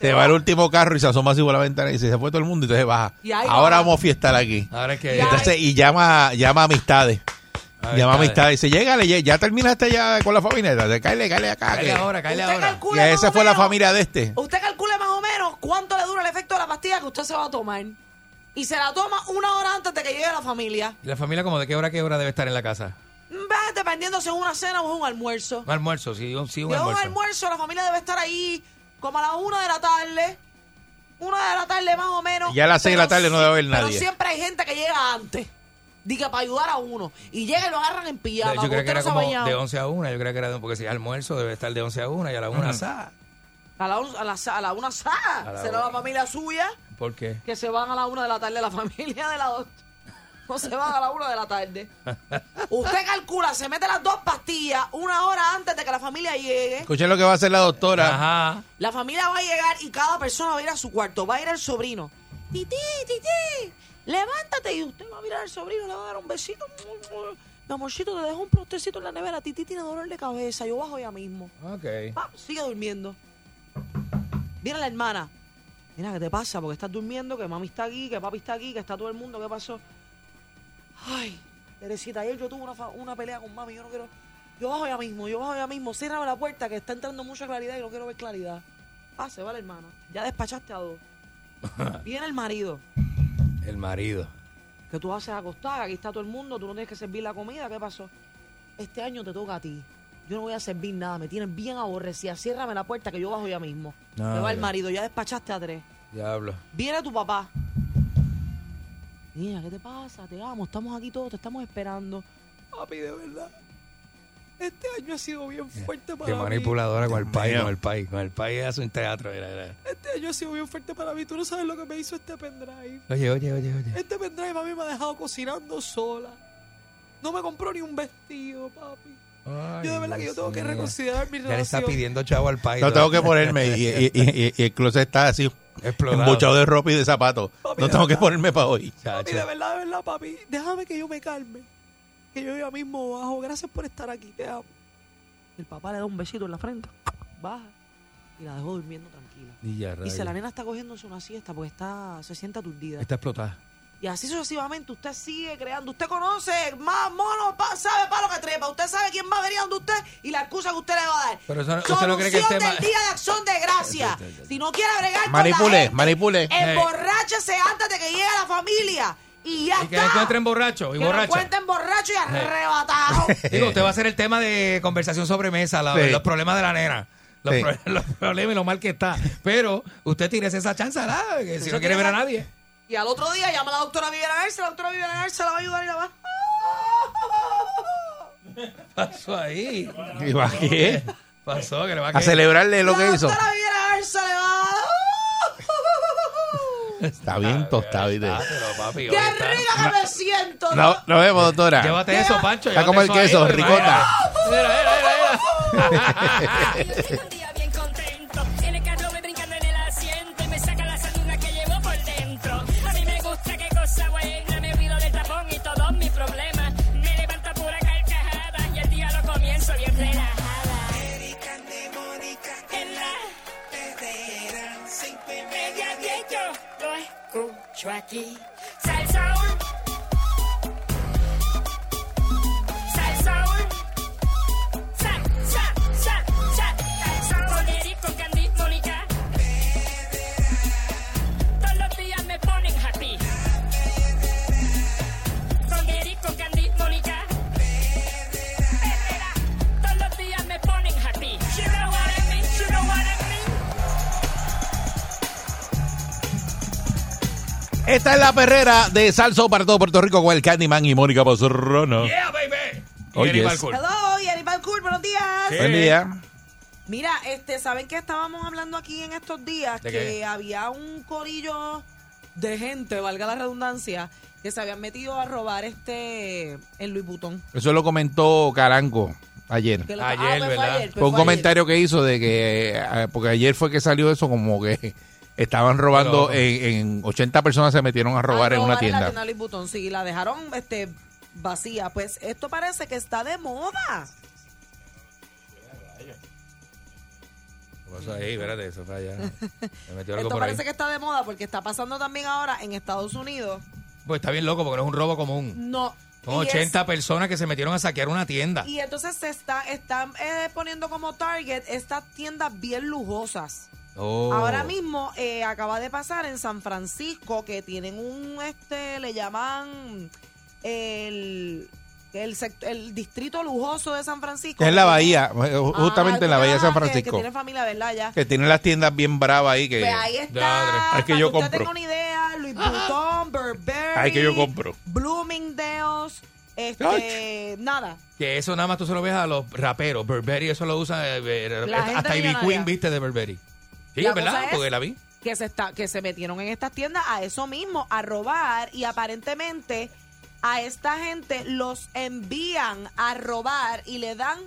se va al último carro y se asoma así por la ventana y dice, se fue todo el mundo y entonces baja. Y Ahora vamos a fiestar aquí. Ahora es que. Entonces, y llama, llama a amistades. Llama a está amistades. Dice, llégale, ya terminaste ya con la familia. Dice, Cáele, cáele acá. Cáele ahora, cáele ahora. Y esa fue la familia de este. Usted calcula más o menos cuánto le dura el efecto de la pastilla que usted se va a tomar. Y se la toma una hora antes de que llegue la familia. ¿Y la familia como de qué hora a qué hora debe estar en la casa? Va dependiendo si es una cena o es un almuerzo. Un almuerzo, sí, un, sí, un Si es un almuerzo. almuerzo, la familia debe estar ahí como a las una de la tarde. Una de la tarde más o menos. Ya a las seis de la Pero tarde no debe haber Pero nadie. siempre hay gente que llega antes. Diga para ayudar a uno. Y llega y lo agarran en pijama. Yo creo que no era como de 11 a 1. Yo creo que era de, porque si es almuerzo debe estar de 11 a 1 y a la 1 asada. A la, a la, sa- a la una A sala. la Será la familia suya ¿Por qué? que se van a la una de la tarde. La familia de la dos. No se van a la una de la tarde. Usted calcula, se mete las dos pastillas una hora antes de que la familia llegue. Escuchen lo que va a hacer la doctora. Ajá. La familia va a llegar y cada persona va a ir a su cuarto. Va a ir el sobrino. Titi, titi, levántate. Y usted va a mirar al sobrino, le va a dar un besito. Mi amorcito, te dejo un prostecito en la nevera. Titi tiene dolor de cabeza. Yo bajo ya mismo. Ok. Pa, sigue durmiendo. Viene la hermana. Mira, ¿qué te pasa? Porque estás durmiendo, que mami está aquí, que papi está aquí, que está todo el mundo. ¿Qué pasó? Ay, Teresita, ayer yo tuve una, una pelea con mami. Yo no quiero... Yo bajo ya mismo, yo bajo ya mismo. Ciérrame la puerta que está entrando mucha claridad y no quiero ver claridad. Pase, va la hermana. Ya despachaste a dos. Viene el marido. El marido. Que tú haces acostar, aquí está todo el mundo, tú no tienes que servir la comida. ¿Qué pasó? Este año te toca a ti. Yo no voy a servir nada, me tienes bien aborrecida. Ciérrame la puerta que yo bajo ya mismo. Me va el marido, ya despachaste a tres. Diablo. Viene tu papá. Niña, ¿qué te pasa? Te amo, estamos aquí todos, te estamos esperando. Papi, de verdad. Este año ha sido bien fuerte para Qué mí. manipuladora con el país, con el país. Con el país hace un teatro. Era, era. Este año ha sido bien fuerte para mí. Tú no sabes lo que me hizo este pendrive. Oye, oye, oye, oye. Este pendrive a mí me ha dejado cocinando sola. No me compró ni un vestido, papi. Ay, yo de verdad que yo tengo que reconsiderar mi Ya le está relación. pidiendo chavo al país. No tengo que ponerme y, y- y- y- y el closet está así Explotado. embuchado de ropa y de zapatos. Papi, No de tengo que verdad. ponerme para hoy. Papi, de verdad, de verdad, papi. Déjame que yo me calme. Que yo ya mismo bajo. Gracias por estar aquí, te amo. El papá le da un besito en la frente. Baja. Y la dejó durmiendo tranquila. Y ya, Dice, rayos. la nena está cogiéndose una siesta porque está, se siente aturdida. Está explotada. Y así sucesivamente usted sigue creando. Usted conoce más mono, pa- sabe para lo que trepa. Usted sabe quién va a venir donde usted y la excusa que usted le va a dar. Pero eso no- usted no cree que el Solución tema- del día de acción de gracia. Si no quiere bregar con la Manipule, gente, manipule. emborráchese antes de que llegue la familia. Y ya Y que está. la encuentren borracho y que borracha. encuentren borracho y arrebatado. Digo, usted va a hacer el tema de conversación sobre mesa, la- Sí. los problemas de la nena. los, Sí. pro- los problemas y lo mal que está. Pero usted tiene esa chance, ¿verdad? Que si no quiere ver a nadie. Y al otro día llama a la doctora Viviana Garza, la doctora Viviana Garza la va a ayudar y la va. Pasó ahí. ¿Y va qué? Pasó que le va a A caer. celebrarle lo la que hizo. doctora Viviana Garza le va. Está bien tostado. ¿viste? Dátelo, papi, ¡Qué rica que me siento! No, nos vemos, doctora. Llévate eso, Pancho. Está como el queso, ricota. Mira, mira, mira, aquí. Esta es la perrera de Salso para todo Puerto Rico con el Candyman y Mónica Pozorrono. Yeah, baby. Oh, Y Eric yes. Balcour. Hello, Yeri Balcour, buenos días. Sí. Buen día. Mira, este, ¿saben que estábamos hablando aquí en estos días? ¿De que qué? había un corillo de gente, valga la redundancia, que se habían metido a robar este en Louis Vuitton. Eso lo comentó Caranco ayer. Lo- Ayer, pues fue ¿verdad? ayer, pues Fue un fue ayer. comentario que hizo de que, eh, porque ayer fue que salió eso como que estaban robando, Pero- en, en 80 personas se metieron a robar A en una la tienda. tienda Louis Vuitton, sí, la dejaron este vacía. Pues esto parece que está de moda. ¿Qué pasó ahí? Espérate, eso fue allá. Me metió algo Esto por ahí. parece que está de moda porque está pasando también ahora en Estados Unidos. Pues está bien loco porque no es un robo común. No. Son y es- 80 personas que se metieron a saquear una tienda. Y entonces se está, están eh, poniendo como target estas tiendas bien lujosas. Oh. Ahora mismo eh, acaba de pasar en San Francisco que tienen un, este, le llaman el, el, sect- el distrito lujoso de San Francisco. Que es la bahía, eh, Ah, justamente en la bahía de San ah, que- Que, Francisco. tiene familia, ¿verdad? Ya. Que tiene las tiendas bien bravas ahí que... Pues ahí está. Ay, que yo usted compro. tenga una idea, Louis Vuitton, Burberry. Ay, que yo compro. Bloomingdale's, este, nada. Que eso nada más tú se lo ves a los raperos. Burberry, eso lo usa. eh, hasta Ivy. Queen viste de Burberry. Sí, La es verdad, porque la vi. que se está que se metieron en estas tiendas a eso mismo a robar y aparentemente a esta gente los envían a robar y le dan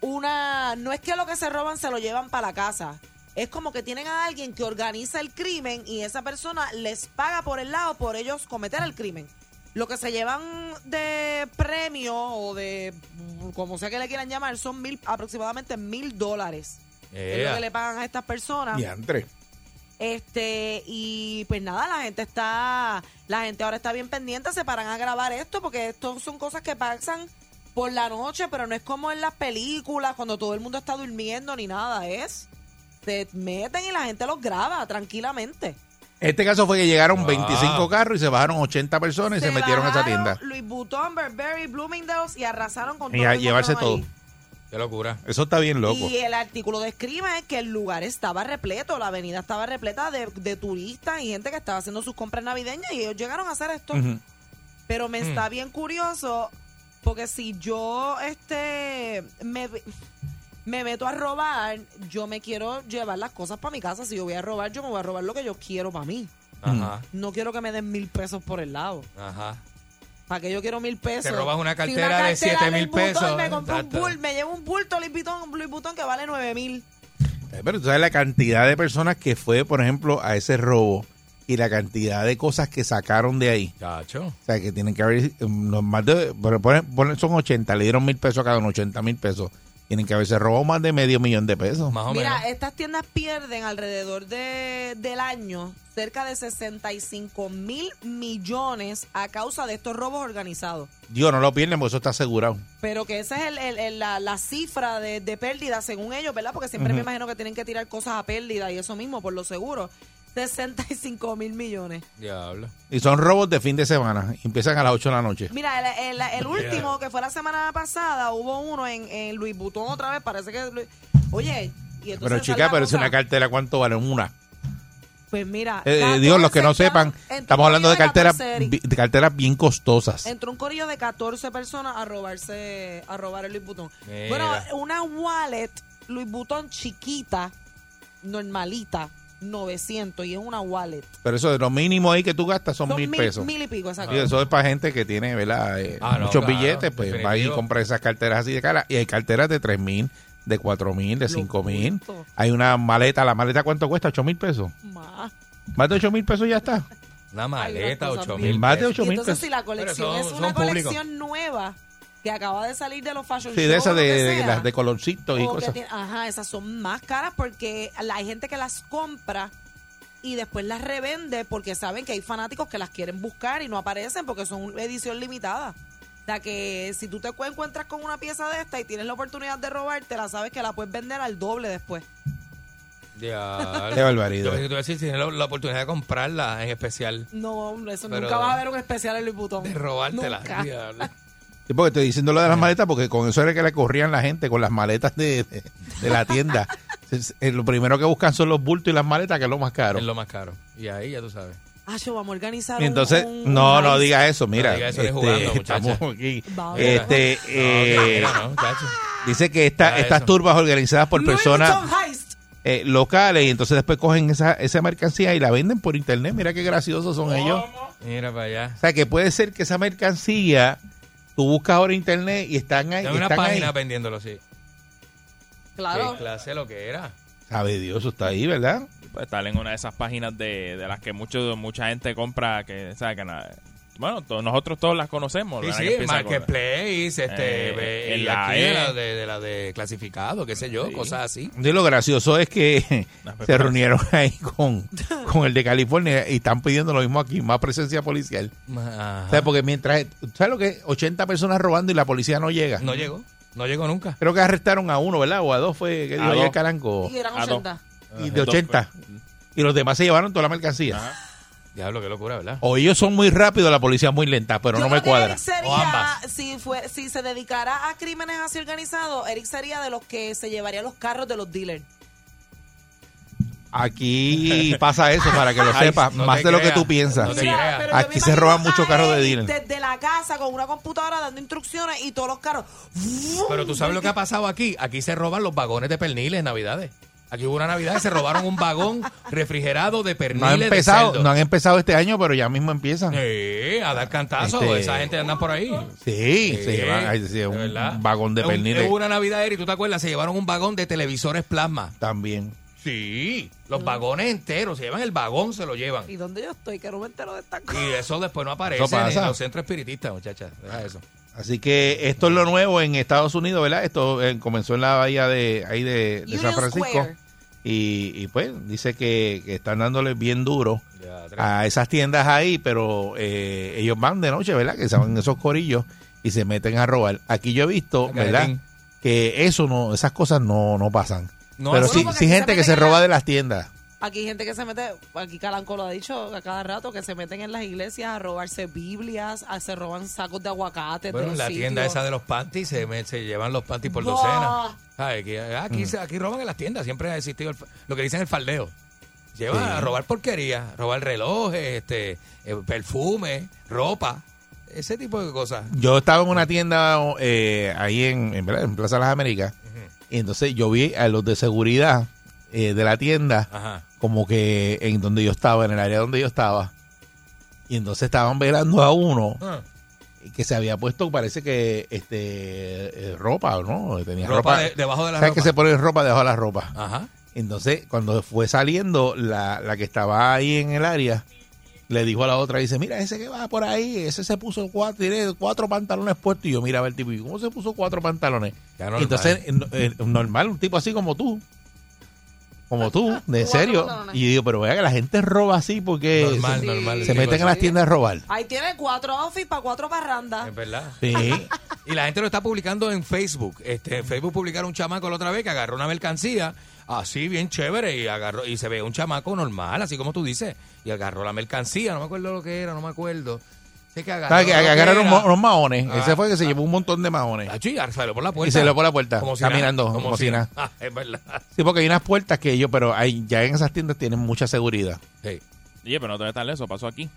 una no es que lo que se roban se lo llevan para la casa es como que tienen a alguien que organiza el crimen y esa persona les paga por el lado por ellos cometer el crimen lo que se llevan de premio o de como sea que le quieran llamar son mil aproximadamente mil dólares es lo que le pagan a estas personas Diantre. este, y pues nada, la gente está, la gente ahora está bien pendiente, se paran a grabar esto, porque esto son cosas que pasan por la noche, pero no es como en las películas, cuando todo el mundo está durmiendo ni nada, es, se meten y la gente los graba tranquilamente. Este caso fue que llegaron Wow. 25 carros y se bajaron 80 personas y se, metieron a esa tienda. Louis Vuitton, Burberry, Bloomingdale's y arrasaron con Y todo a lo que llevarse todo. ahí. Qué locura. Eso está bien loco. Y el artículo describe que el lugar estaba repleto, la avenida estaba repleta de, de turistas y gente que estaba haciendo sus compras navideñas y ellos llegaron a hacer esto. Pero me Mm. está bien curioso porque si yo este me, me meto a robar, yo me quiero llevar las cosas para mi casa. Si yo voy a robar, yo me voy a robar lo que yo quiero para mí. Ajá, No quiero que me den mil pesos por el lado. ajá. ¿Para que yo quiero mil pesos? Te robas una Si cartera de siete mil pesos, Me, compro un bull- me llevo un bulto Louis Vuitton, Louis Vuitton que vale nueve mil. Eh, Pero tú sabes la cantidad de personas que fue, por ejemplo, a ese robo y la cantidad de cosas que sacaron de ahí. Chacho. O sea, que tienen que haber los más de, pero ponen- ponen- son 80, le dieron mil pesos a cada uno, 80 mil pesos. Tienen que haberse robado más de medio millón de pesos. Más o Mira, menos. estas tiendas pierden alrededor de, del año cerca de 65 mil millones a causa de estos robos organizados. Dios, no lo pierden porque eso está asegurado. Pero que esa es el- el- el- la, la cifra de, de pérdida según ellos, ¿verdad? Porque siempre me imagino que tienen que tirar cosas a pérdida y eso mismo, por lo seguro. 65 mil millones. Diablo. Y son robos de fin de semana. Empiezan a las 8 de la noche. Mira, el, el- el último, que fue la semana pasada, hubo uno en, en Louis Vuitton otra vez. Parece que. Louis- Oye, Y entonces Pero chica, pero es una cartera, ¿cuánto vale una? Pues mira. Eh, digo, los que no 14 sepan, estamos hablando de carteras, 14 Eric. bi- de carteras bien costosas. Entró un corillo de 14 personas a robarse, a robar el Vuitton. Mira. Bueno, una wallet Louis Vuitton chiquita, normalita, 900 y es una wallet. Pero eso de lo mínimo ahí que tú gastas son, Son mil mil- pesos. mil y pico, exacto. Y eso es para gente que tiene, ¿verdad? Eh, Ah, no, muchos claro, billetes, pues va y compra esas carteras así de cara. Y hay carteras de tres mil, de cuatro mil, de cinco mil. culto. Hay una maleta, ¿la maleta cuánto cuesta? ¿Ocho mil pesos? Más. Más de ocho mil pesos ya está. Una maleta, unas cosas 8 bien- mil. Más de pesos. ocho Y mil entonces pesos. si la colección Pero es son- una son colección nueva que acaba de salir de los fashion Sí, de esas de, de- las de colorcitos y cosas. tiene- ajá, esas son más caras porque la- hay gente que las compra y después las revende porque saben que hay fanáticos que las quieren buscar y no aparecen porque son edición limitada. O sea que si tú te cu- encuentras con una pieza de esta y tienes la oportunidad de robártela, sabes que la puedes vender al doble después. Diablo. Qué barbaridad. Yo decir si tienes la, la oportunidad de comprarla en especial. No, hombre, eso Pero- nunca vas a ver un especial en Louis Vuitton. De robártela. Nunca. Sí, porque estoy diciendo lo de las maletas porque con eso era que le corrían la gente con las maletas de, de- de la tienda. Lo primero que buscan son los bultos y las maletas, que es lo más caro. Es lo más caro. Y ahí ya tú sabes. Ah, yo vamos a organizar un- entonces, un- no, un no heist. diga eso, mira. No diga eso ni este, jugando, muchacha. estamos aquí. Vamos. Este, No, eh, que mira, no, dice que esta, de estas eso. turbas organizadas por Louis personas Vuitton heist. eh, locales y entonces después cogen esa, esa mercancía y la venden por internet. Mira qué graciosos son ellos. Mira para allá. O sea, que puede ser que esa mercancía tú buscas ahora internet y están ahí. Hay una están página ahí. vendiéndolo así. Claro. ¿Qué clase lo que era? Sabe Dios, eso está ahí, ¿verdad? Pues estar en una de esas páginas de, de las que mucho, mucha gente compra, que, sea, que nada, bueno, to- nosotros todos las conocemos. Sí, sí, con- Marketplace, este, Eh, en y la aquí E. de la de, de la de clasificado, qué sé yo, Sí. cosas así. Sí, lo gracioso es que se reunieron ahí con, con el de California y están pidiendo lo mismo aquí, más presencia policial. Ajá. Sea, porque mientras, ¿sabes lo que? es? 80 personas robando y la policía no llega. No llegó, no llegó nunca. Creo que arrestaron a uno, ¿verdad? O a dos fue que dijo ayer dos. Calanco. Y eran Ah, no. 80. Y de dos 80. fue. Y los demás se llevaron toda la mercancía. Ajá. Diablo, qué locura, ¿verdad? O ellos son muy rápidos, la policía muy lenta, pero Yo no me creo que cuadra. Eric sería, O ambas. si, fue, si se dedicara a crímenes así organizados, Eric sería de los que se llevaría los carros de los dealers. Aquí pasa eso, para que lo Ay, sepas, no más te de lo que creas, tú piensas. no te Mira, creas. pero yo Aquí me se imagino roban a muchos carros de Eric dealer. Desde la casa con una computadora dando instrucciones y todos los carros. Pero tú sabes lo que ha pasado aquí. Aquí se roban los vagones de perniles en Navidades. Aquí hubo una Navidad y se robaron un vagón refrigerado de perniles No han de empezado, cerdo. no han empezado este año, pero ya mismo empiezan. Sí, a dar cantazos. Este- Esa gente anda por ahí. Sí, se Sí, llevan ay, sí, de un verdad. vagón de perniles Hubo una Navidad, Eric, ¿tú te acuerdas? Se llevaron un vagón de televisores plasma. también. Sí. Los vagones enteros. Se llevan el vagón, se lo llevan. ¿Y dónde yo estoy? Que no me entero de esta cosa. Y eso después no aparece en los centros espiritistas, muchachas. Deja eso. Así que esto es lo nuevo en Estados Unidos, ¿verdad? Esto eh, comenzó en la bahía de ahí de, de San Francisco. Y, y pues dice que, que están dándole bien duro a esas tiendas ahí, pero eh, ellos van de noche, ¿verdad? Que se van en esos corillos y se meten a robar. Aquí yo he visto, A ¿verdad? Que eso no, esas cosas no, no pasan. No, pero sí, sí gente que se roba de las tiendas. Aquí hay gente que se mete, aquí Calanco lo ha dicho a cada rato, que se meten en las iglesias a robarse Biblias, a, se roban sacos de aguacate. Bueno, de en la tienda esa de los panties se, me- se llevan los panties por Bah. docena. Ay, Aquí, aquí, Mm. roban en las tiendas, siempre ha existido el lo que dicen el faldeo. Llevan Sí. a robar porquería, robar relojes, este, eh, perfume, ropa, ese tipo de cosas. Yo estaba en una tienda eh, ahí en, en, ¿verdad? en Plaza Las Américas y entonces yo vi a los de seguridad eh, de la tienda Ajá. como que en donde yo estaba, en el área donde yo estaba. Y entonces estaban velando a uno Ah, que se había puesto, parece que este eh, ropa, ¿no? Tenía ropa ropa. de- debajo de la ¿Sabes ropa. que se pone ropa debajo de la ropa? Ajá. Entonces, cuando fue saliendo, la, la que estaba ahí en el área le dijo a la otra, dice, mira, ese que va por ahí, ese se puso cuatro, tiene cuatro pantalones puestos. Y yo miraba el tipo, ¿y cómo se puso cuatro pantalones? Ya Y normal. entonces, eh, normal, un tipo así como tú. Como tú, de serio. Y digo, pero vea que la gente roba así porque Normal, se, normal. se meten de- las tiendas a robar. Ahí tiene cuatro outfits para cuatro parrandas. Es verdad. Sí. Y la gente lo está publicando en Facebook. Este, en Facebook publicaron un chamaco la otra vez que agarró una mercancía así bien chévere y agarró y se ve un chamaco normal, así como tú dices, y agarró la mercancía, no me acuerdo lo que era, no me acuerdo. Sí, que ¿Sabes agarraron que agarraron unos, unos maones. Ah. Ese fue que se llevó un montón de maones. Tacho, y ahora salió por la puerta. Y salió por la puerta, Como si caminando, nada, como si nada. Ah, es verdad. Sí, porque hay unas puertas que ellos, pero hay, ya en esas tiendas tienen mucha seguridad. Sí. Oye, pero no te tan eso pasó aquí.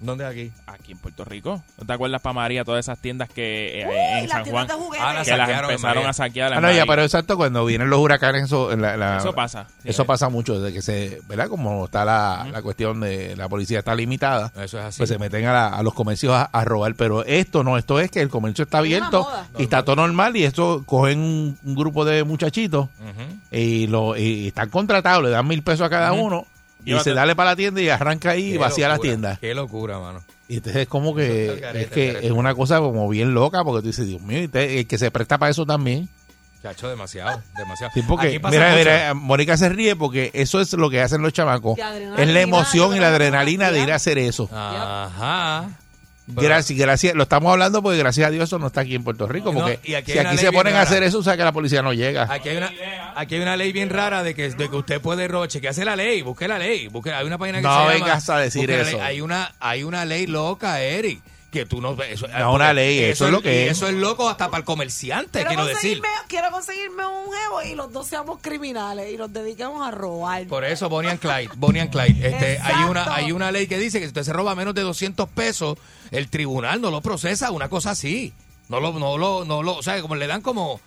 ¿Dónde aquí? Aquí en Puerto Rico. ¿No te acuerdas, pa' María, todas esas tiendas que eh, Uy, en las San tiendas Juan de juguetes. Ah, las que las saquearon en empezaron María. a saquear? Ah, no, ya, pero exacto, cuando vienen los huracanes, eso, la- la- Eso pasa. Eso pasa mucho, desde que se, ¿verdad? Como está la, la cuestión de la policía está limitada, Eso es así. pues se meten a, la- a los comercios a, a robar. Pero esto no, esto es que el comercio está abierto moda. y está todo normal y esto cogen un, un grupo de muchachitos Ujú. y, lo, y están contratados, le dan mil pesos a cada uno y se dale para la tienda y arranca ahí y vacía la tienda. Qué locura, mano. Y entonces es como que es que es una cosa como bien loca porque tú dices, Dios mío, y te- el que se presta para eso también. Chacho, demasiado, demasiado. Sí, porque, mira, mucho. mira, Mónica se ríe porque eso es lo que hacen los chamacos. Es la emoción y la adrenalina de ir a hacer eso. Ajá. Pero- Gracias, gracias, lo estamos hablando porque gracias a Dios eso no está aquí en Puerto Rico. No, Porque y aquí si aquí se ponen a hacer eso, o sea que la policía no llega. Aquí hay una, aquí hay una ley bien rara de que, de que usted puede roche. que hace la ley? Busque la ley. Busque, hay una página que No se llama... vengas a decir eso. ley. Hay una, hay una ley loca, Eric. Que tú no eso, No, una ley, eso es lo que es. Eso es loco hasta para el comerciante, Quiero quiero decir. conseguirme, quiero conseguirme un jevo y los dos seamos criminales y nos dediquemos a robar. Por eso Bonnie and Clyde, Bonnie and Clyde. Este, hay una hay una ley que dice que si usted se roba menos de 200 pesos, el tribunal no lo procesa, una cosa así. No lo no lo no lo, o sea, como le dan como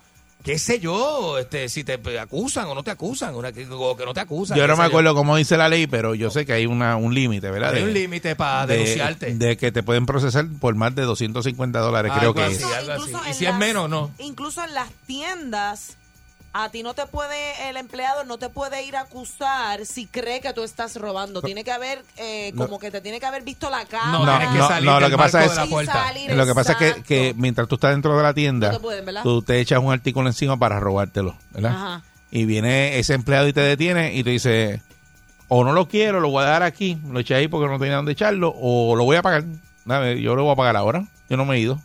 qué sé yo, este si te acusan o no te acusan, una, o que no te acusan. Yo no me acuerdo cómo dice la ley, pero yo sé que hay una, un límite, ¿verdad? Hay De- un límite para de- denunciarte. De, que te pueden procesar por más de 250 dólares, creo que así, es. algo así. Incluso Y si es menos, no. Incluso en las tiendas, a ti no te puede, el empleado no te puede ir a acusar si cree que tú estás robando. Tiene que haber, eh, No. como que te tiene que haber visto la cámara. No, No, que no, salir no, lo que pasa es- salir, Lo que pasa es que, exacto. que mientras tú estás dentro de la tienda, No te tú te echas un artículo encima para robártelo, ¿verdad? Ajá. Y viene ese empleado y te detiene y te dice, o no lo quiero, lo voy a dar aquí, lo eché ahí porque no tenía dónde echarlo, o lo voy a pagar. Dame, yo lo voy a pagar ahora. Yo no me he ido.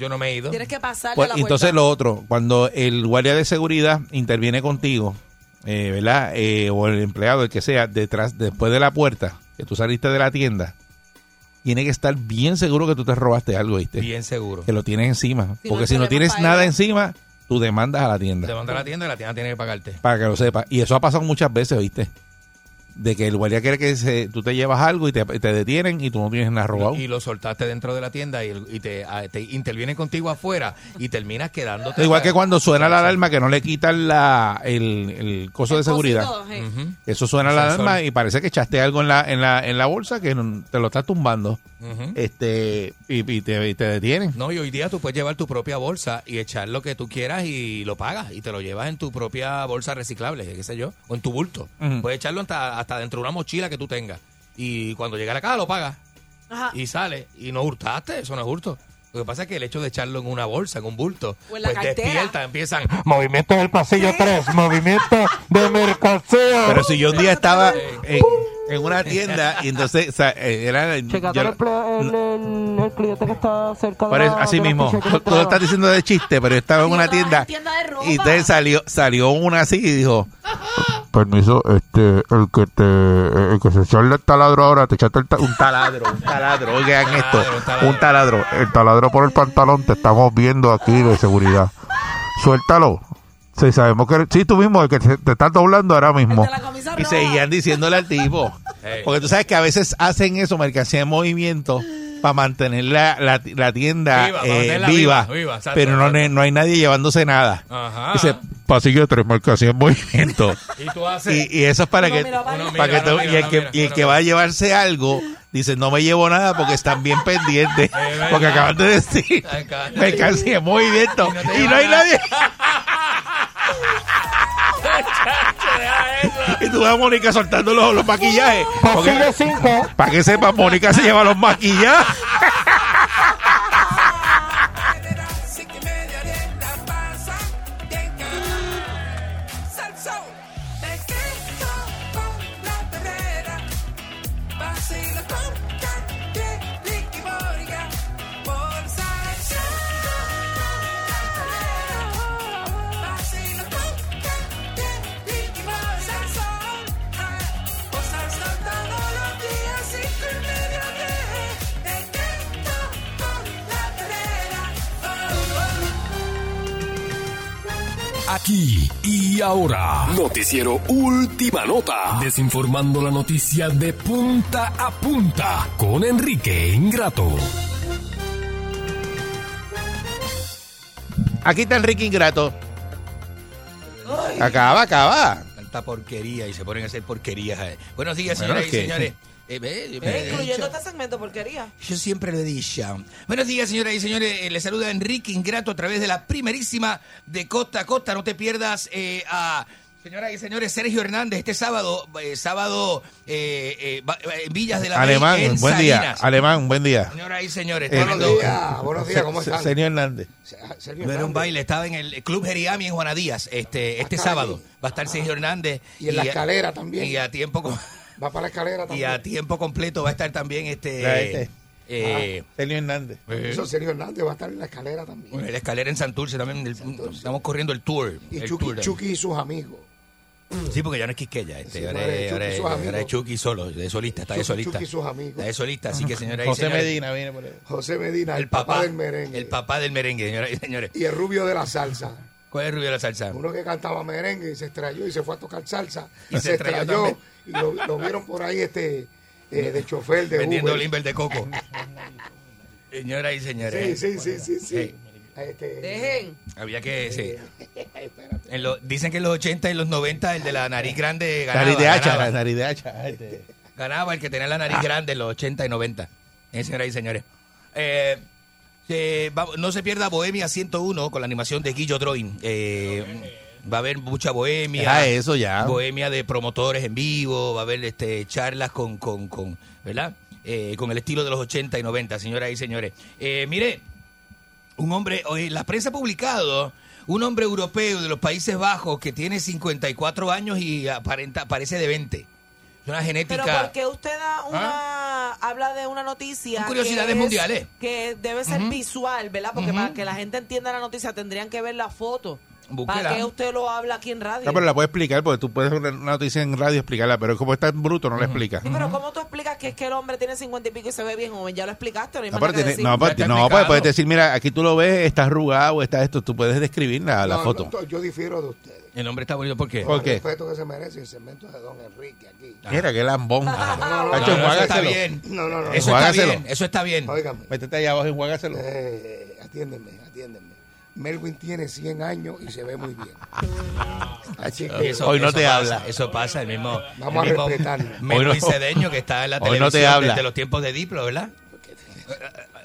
Yo no me he ido. Tienes que pasarle Pues, a la entonces lo otro, cuando el guardia de seguridad interviene contigo, eh, ¿verdad? Eh, o el empleado, el que sea, detrás, después de la puerta, que tú saliste de la tienda, tiene que estar bien seguro que tú te robaste algo, ¿viste? Bien seguro. Que lo tienes encima. Si Porque si no tienes para nada encima, tú demandas a la tienda. Te manda a la tienda y la tienda tiene que pagarte. Para que lo sepas. Y eso ha pasado muchas veces, ¿viste? De que el guardia quiere que se- tú te llevas algo y te, te detienen y tú no tienes nada robado. Y lo soltaste dentro de la tienda y, te, a- te intervienen contigo afuera y terminas quedándote. Igual que cuando suena la alarma que no le quitan la, el, el coso de seguridad. cosito, hey. Ujú, Eso suena la alarma y parece que echaste algo en la, en la, en la bolsa que no- te lo estás tumbando. Este, y, y te, y te detienen. No, y hoy día tú puedes llevar tu propia bolsa y echar lo que tú quieras y lo pagas y te lo llevas en tu propia bolsa reciclable, qué sé yo, o en tu bulto. Puedes echarlo hasta, hasta dentro de una mochila que tú tengas. Y cuando llega a la casa lo pagas Ajá. y sale. Y no hurtaste, eso no es hurto. Lo que pasa es que el hecho de echarlo en una bolsa, en un bulto, O en la pues cartera. despierta, empiezan. Movimiento del pasillo 3, movimiento de mercancía. Pero si yo un día estaba en, en una tienda y entonces o sea, era Checate yo- el, el, el- el cliente que está cerca de por eso, la- así de mismo, tú, lo estás diciendo de chiste, pero yo estaba en una tienda en tienda de ropa. y entonces salió, salió una así y dijo, permiso, este, el que te, el que se echó el taladro ahora, te echaste el ta- un taladro, un taladro, oigan esto, un taladro. un taladro, el taladro por el pantalón, te estamos viendo aquí de seguridad, suéltalo. Sí, sabemos que sí, tú mismo, el que te, te estás doblando ahora mismo. Y seguían diciéndole al tipo. Porque tú sabes que a veces hacen eso, mercancía en movimiento, para mantener la, la, la tienda Viva, eh, viva. viva, viva, exacto, pero no, exacto. no hay nadie llevándose nada. Ajá. Dice, pasillo de tres, en movimiento. Y tú haces. y, y eso es para Uno que, mira para que mira, y el que, uno mira, y el uno que mira. va a llevarse algo, dice, no me llevo nada porque están bien pendientes. porque acaban de decir, mercancía en movimiento. Y no Y no hay nadie. Y tú ves a Mónica soltando los, los maquillajes. Porque, Pasillo 5. para que sepas, Mónica se lleva los maquillajes. Aquí y ahora. Noticiero Última Nota. Desinformando la noticia de punta a punta con Enrique Ingrato. Aquí está Enrique Ingrato. Acaba, acaba. Tanta porquería y se ponen a hacer porquerías. eh. Buenos días, Bueno, señoras es y que- Eh, Eh, incluyendo este segmento porquería. Yo siempre lo he dicho. Buenos días, señoras y señores. Eh, les saluda Enrique Ingrato a través de la primerísima de Costa a Costa. No te pierdas eh, a, señoras y señores, Sergio Hernández este sábado, eh, sábado eh, eh, Villas de la May, Alemán, en buen día. Alemán, buen día. Señoras y señores, Eh, buenos días, buenos días, ¿cómo están? se- Señor Hernández. era un baile, estaba en el Club Jeriami en Juana Díaz este, este Acá, sábado. ahí. Va a estar Sergio Hernández. Y en la a- escalera también. Y a tiempo con- Va para la escalera y también. a tiempo completo va a estar también este, este. eh, Sergio Hernández. Eso, Sergio Hernández va a estar en la escalera también. Bueno, la escalera en Santurce también. el- estamos corriendo el tour. Y el Chucky, tour de- Chucky y sus amigos. Sí, porque ya no es Quisqueya. Este, Sí, ahora, es ahora y es- ahora es Chucky solo, de solista, está de solista. Chucky y sus amigos. Está de solista, así que señoras y José señores. Medina viene por ahí. José Medina, el, El papá, papá del merengue. El papá del merengue, señoras y señores. Y el rubio de la salsa. ¿Cuál es el rubio de la salsa? Uno que cantaba merengue y se estrelló y se fue a tocar salsa. Y Y, se se estrelló estrelló. Lo, lo vieron por ahí este eh, de chofer de Vendiendo Uber. limber de coco. Señoras y señores. Sí, sí, sí, sí, sí. Sí. Este, Dejen. Había que. Sí. espérate. En lo- dicen que en los 80 y los 90 el de la nariz grande ganaba. Nariz de hacha, ganaba. nariz de hacha. Este. Ganaba el que tenía la nariz grande en los 80 y 90. Eh, señoras y señores. Eh, se- va- no se pierda Bohemia 101 con la animación de Guillo Droin. Eh, va a haber mucha bohemia. Deja eso ya. Bohemia de promotores en vivo. Va a haber este, charlas con, con, con ¿verdad? Eh, con el estilo de los 80 y 90, señoras y señores. Eh, mire, un hombre, hoy la prensa ha publicado un hombre europeo de los Países Bajos que tiene 54 años y aparenta, parece de 20. Es una genética. Pero porque usted da una habla de una noticia Son curiosidades que es- mundiales. que debe ser visual, ¿verdad? Porque para que la gente entienda la noticia tendrían que ver la foto. ¿Para qué usted lo habla aquí en radio? No, pero la puedes explicar porque tú puedes ver una noticia en radio y explicarla, pero como está en bruto no la explica. Sí, pero ¿cómo tú explicas que es que el hombre tiene 50 y pico y se ve bien joven? Ya lo explicaste, no hay No, tiene- decir. pues puedes decir, mira, aquí tú lo ves, está arrugado, está esto, tú puedes describir la, la no, foto. no, yo difiero de ustedes. El hombre está bonito, ¿por qué? ¿Por El qué? respeto que se merece el segmento de don Enrique aquí. Mira, qué lambón. no, no, Hacho, No, no, eso está bien. No, no, no. Eso está bien, eso está bien. Óigame, Métete allá abajo y enjuágaselo. eh, atiéndeme, atiéndeme. Melvin tiene 100 años y se ve muy bien. Así Y que eso- Hoy no te pasa, habla. Eso pasa, el mismo. Vamos el a mismo respetarlo. Melvin Hoy no- Cedeño que está en la Hoy no televisión te habla. desde los tiempos de Diplo, ¿verdad?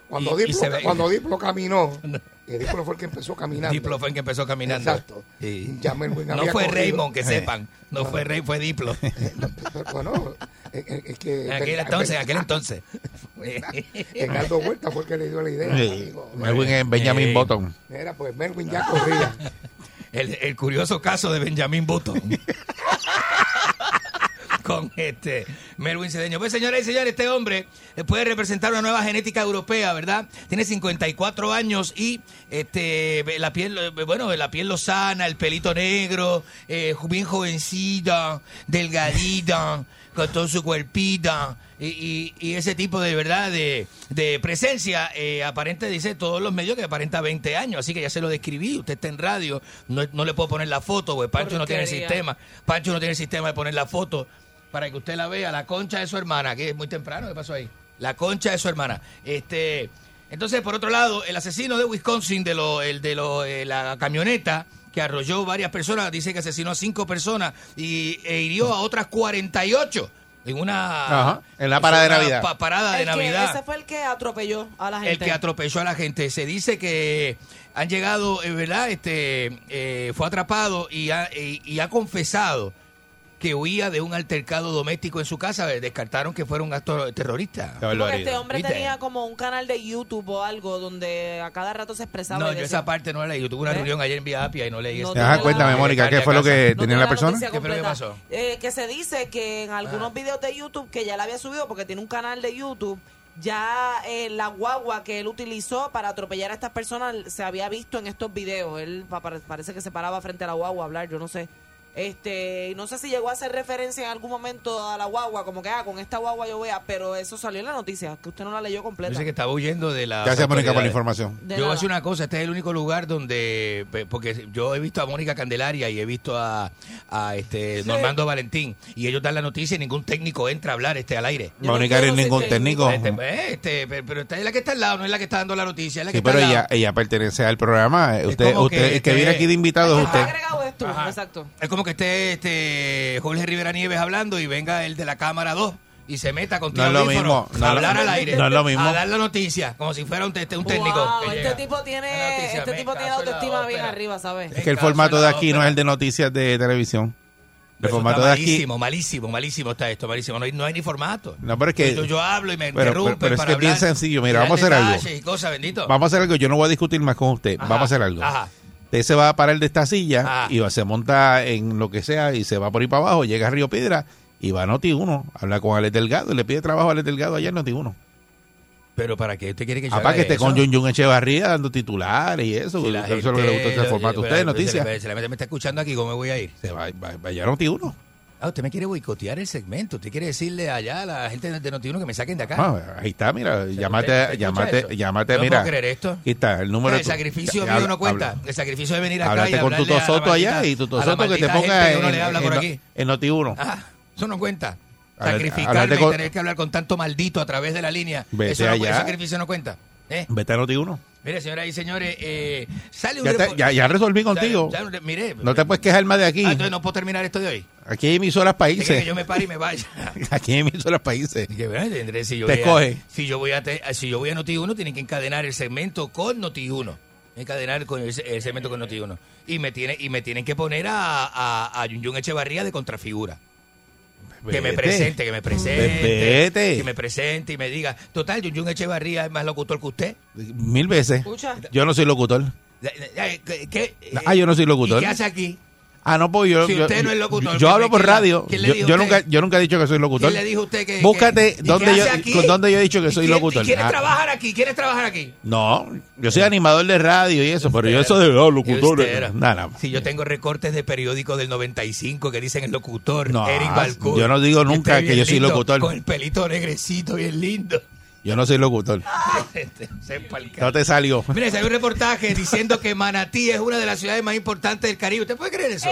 cuando, y- y Diplo, ve- cuando Diplo caminó, que Diplo fue el que empezó caminando. Diplo fue el que empezó caminando. Exacto. Sí. Ya Melvin No fue corrido. Raymond, que sepan. No fue Rey, fue Diplo. Pero, bueno, es, es- que... En aquel entonces, en aquel entonces. Enaldo Huerta fue el que le dio la idea. Sí. amigo. Melvin es Benjamin Eh. Button. Mira, pues Melvin ya corría. El, el curioso caso de Benjamin Button. Con este Melvin Cedeño. Pues señoras y señores, este hombre eh, puede representar una nueva genética europea, ¿verdad? Tiene 54 años y este la piel, eh, bueno, la piel lozana, el pelito negro, eh, bien jovencita, delgadita, con todo su cuerpita. Y, y- y ese tipo de verdad de, de presencia eh, aparente dice todos los medios que aparenta 20 años así que ya se lo describí usted está en radio no, no le puedo poner la foto porque Pancho no tiene el sistema Pancho no tiene el sistema de poner la foto para que usted la vea la concha de su hermana que es muy temprano qué pasó ahí la concha de su hermana este entonces por otro lado el asesino de Wisconsin de lo el de lo eh, la camioneta que arrolló varias personas dice que asesinó a cinco personas y e hirió a otras 48 en una Ajá, en la parada de Navidad. pa- parada de El que- Navidad ese fue el que atropelló a la gente. el que atropelló a la gente. Se dice que han llegado, eh, ¿verdad? Este eh, fue atrapado y ha, y, y ha confesado que huía de un altercado doméstico en su casa. Descartaron que fuera un acto terrorista. Porque este hombre ¿Viste? tenía como un canal de YouTube o algo donde a cada rato se expresaba. No, yo decía- esa parte no la leí. Yo tuve una ¿Eh? reunión ayer en Vía Apia y no leí No eso. Ajá, la- cuéntame, Mónica, ¿qué fue lo que No tenía la persona? ¿Qué fue lo que pasó? Eh, que se dice que en algunos videos de YouTube que ya le había subido porque tiene un canal de YouTube ya eh, la guagua que él utilizó para atropellar a estas personas se había visto en estos videos él pa- pare- parece que se paraba frente a la guagua a hablar yo no sé Este, no sé si llegó a hacer referencia en algún momento a la guagua, como que, ah, con esta guagua yo voy a, pero eso salió en la noticia, que usted no la leyó completa. Dice que estaba huyendo de la. Gracias, Mónica, por la información. De Yo voy a decir una cosa, este es el único lugar donde, porque yo he visto a Mónica Candelaria y he visto a, a, este Normando Valentín y ellos dan la noticia y ningún técnico entra a hablar este al aire. Yo Mónica no es ningún técnico. Este, pues, este, pero, pero esta es la que está al lado, no es la que está dando la noticia, es la que Sí, está pero al ella, lado. ella pertenece al programa. Usted, usted, que el que viene esté- aquí de invitado es usted. Esto, exacto. Es como que esté este Jorge Rivera Nieves hablando y venga el de la cámara 2 y se meta contigo No es lo mismo, no a es lo- hablar al aire, no es lo mismo. a dar la noticia, como si fuera un, este, un técnico. Wow, este llega. tipo tiene, noticia, este tipo tiene la autoestima bien ópera. arriba, ¿sabes? Es que el formato de aquí no es el de noticias de televisión. El formato de aquí. malísimo, malísimo, malísimo está esto, malísimo. No hay, no hay ni formato. No, pero es que. yo, yo hablo y me pero, interrumpen pero- pero es para que es bien sencillo. Mira, vamos a hacer algo. cosas. Vamos a hacer algo. Yo no voy a discutir más con usted. Ajá, Vamos a hacer algo. ajá. Usted se va a parar de esta silla y va, se monta en lo que sea y se va por ahí para abajo, llega a Río Piedra y va a Noti 1. Habla con Alex Delgado y le pide trabajo a Alex Delgado allá en Noti 1. Pero para qué usted quiere que yo Aparte haga que esté con Jun Jun Echevarría dando titulares y eso. Si la eso es lo que le gusta este formato a usted, noticias. Se, le- se me está escuchando aquí, ¿cómo me voy a ir? Se va, va, vaya a Noti 1. Ah, usted me quiere boicotear el segmento. Usted quiere decirle allá a la gente de Notiuno que me saquen de acá. Ah, ahí está, mira, llámate, usted escucha llámate, llámate, no mira. puedo creer esto. Aquí está, el número. el sacrificio mío habla- no cuenta. habla. El sacrificio de venir acá Háblate y con tu hablarle a la Soto allá y tu a la Soto que te ponga en, en- en Noti 1. Ah, eso no cuenta. Sacrificarme y tener que hablar con tanto maldito a través de la línea. Vete eso no, allá. ese sacrificio no cuenta. ¿eh? Vete a Noti 1. Mire, señoras y señores, eh, sale un Ya, te- ya, ya resolví contigo. Ya- mire, No te puedes quejar más de aquí. Ah, entonces no puedo terminar esto de hoy. Aquí hay emisoras países. que yo me pare y me vaya. Aquí hay emisoras países. Que, bueno, tendré- si yo Te voy a- escoge. si yo voy a si yo voy a Noti1 tienen que encadenar el segmento con Noti1 encadenar con el, el segmento con Noti1 y me tiene y me tienen que poner a a, a Yun Yun Echevarría de contrafigura que me presente que me presente Vete. que me presente y me diga total Yun Yun Echevarría es más locutor que usted Mil veces. Escucha. Yo no soy locutor. ¿qué- qué- Ah, yo no soy locutor. ¿y qué hace aquí? Ah, no, pues yo. Si yo- usted no es locutor, Yo, yo ¿quién hablo por radio. quién le Yo, dijo yo usted? nunca, yo nunca he dicho que soy locutor. ¿Quién le dijo usted que Búscate que- ¿y dónde qué yo, aquí? con dónde yo he dicho que ¿Y soy quién- locutor. ¿y ¿Quieres Ah, trabajar aquí? ¿Quieres trabajar aquí? no, yo soy animador de radio y eso, pero yo eso de oh, locutor. Era. Nada, Si yo tengo recortes de periódico del 95 que dicen el locutor, No, Eric Balcour. yo no digo nunca que yo soy locutor. Con el pelito negrecito, bien lindo. Yo no soy locutor. No te salió. Mire, salió un reportaje diciendo que Manatí es una de las ciudades más importantes del Caribe. ¿Usted puede creer eso?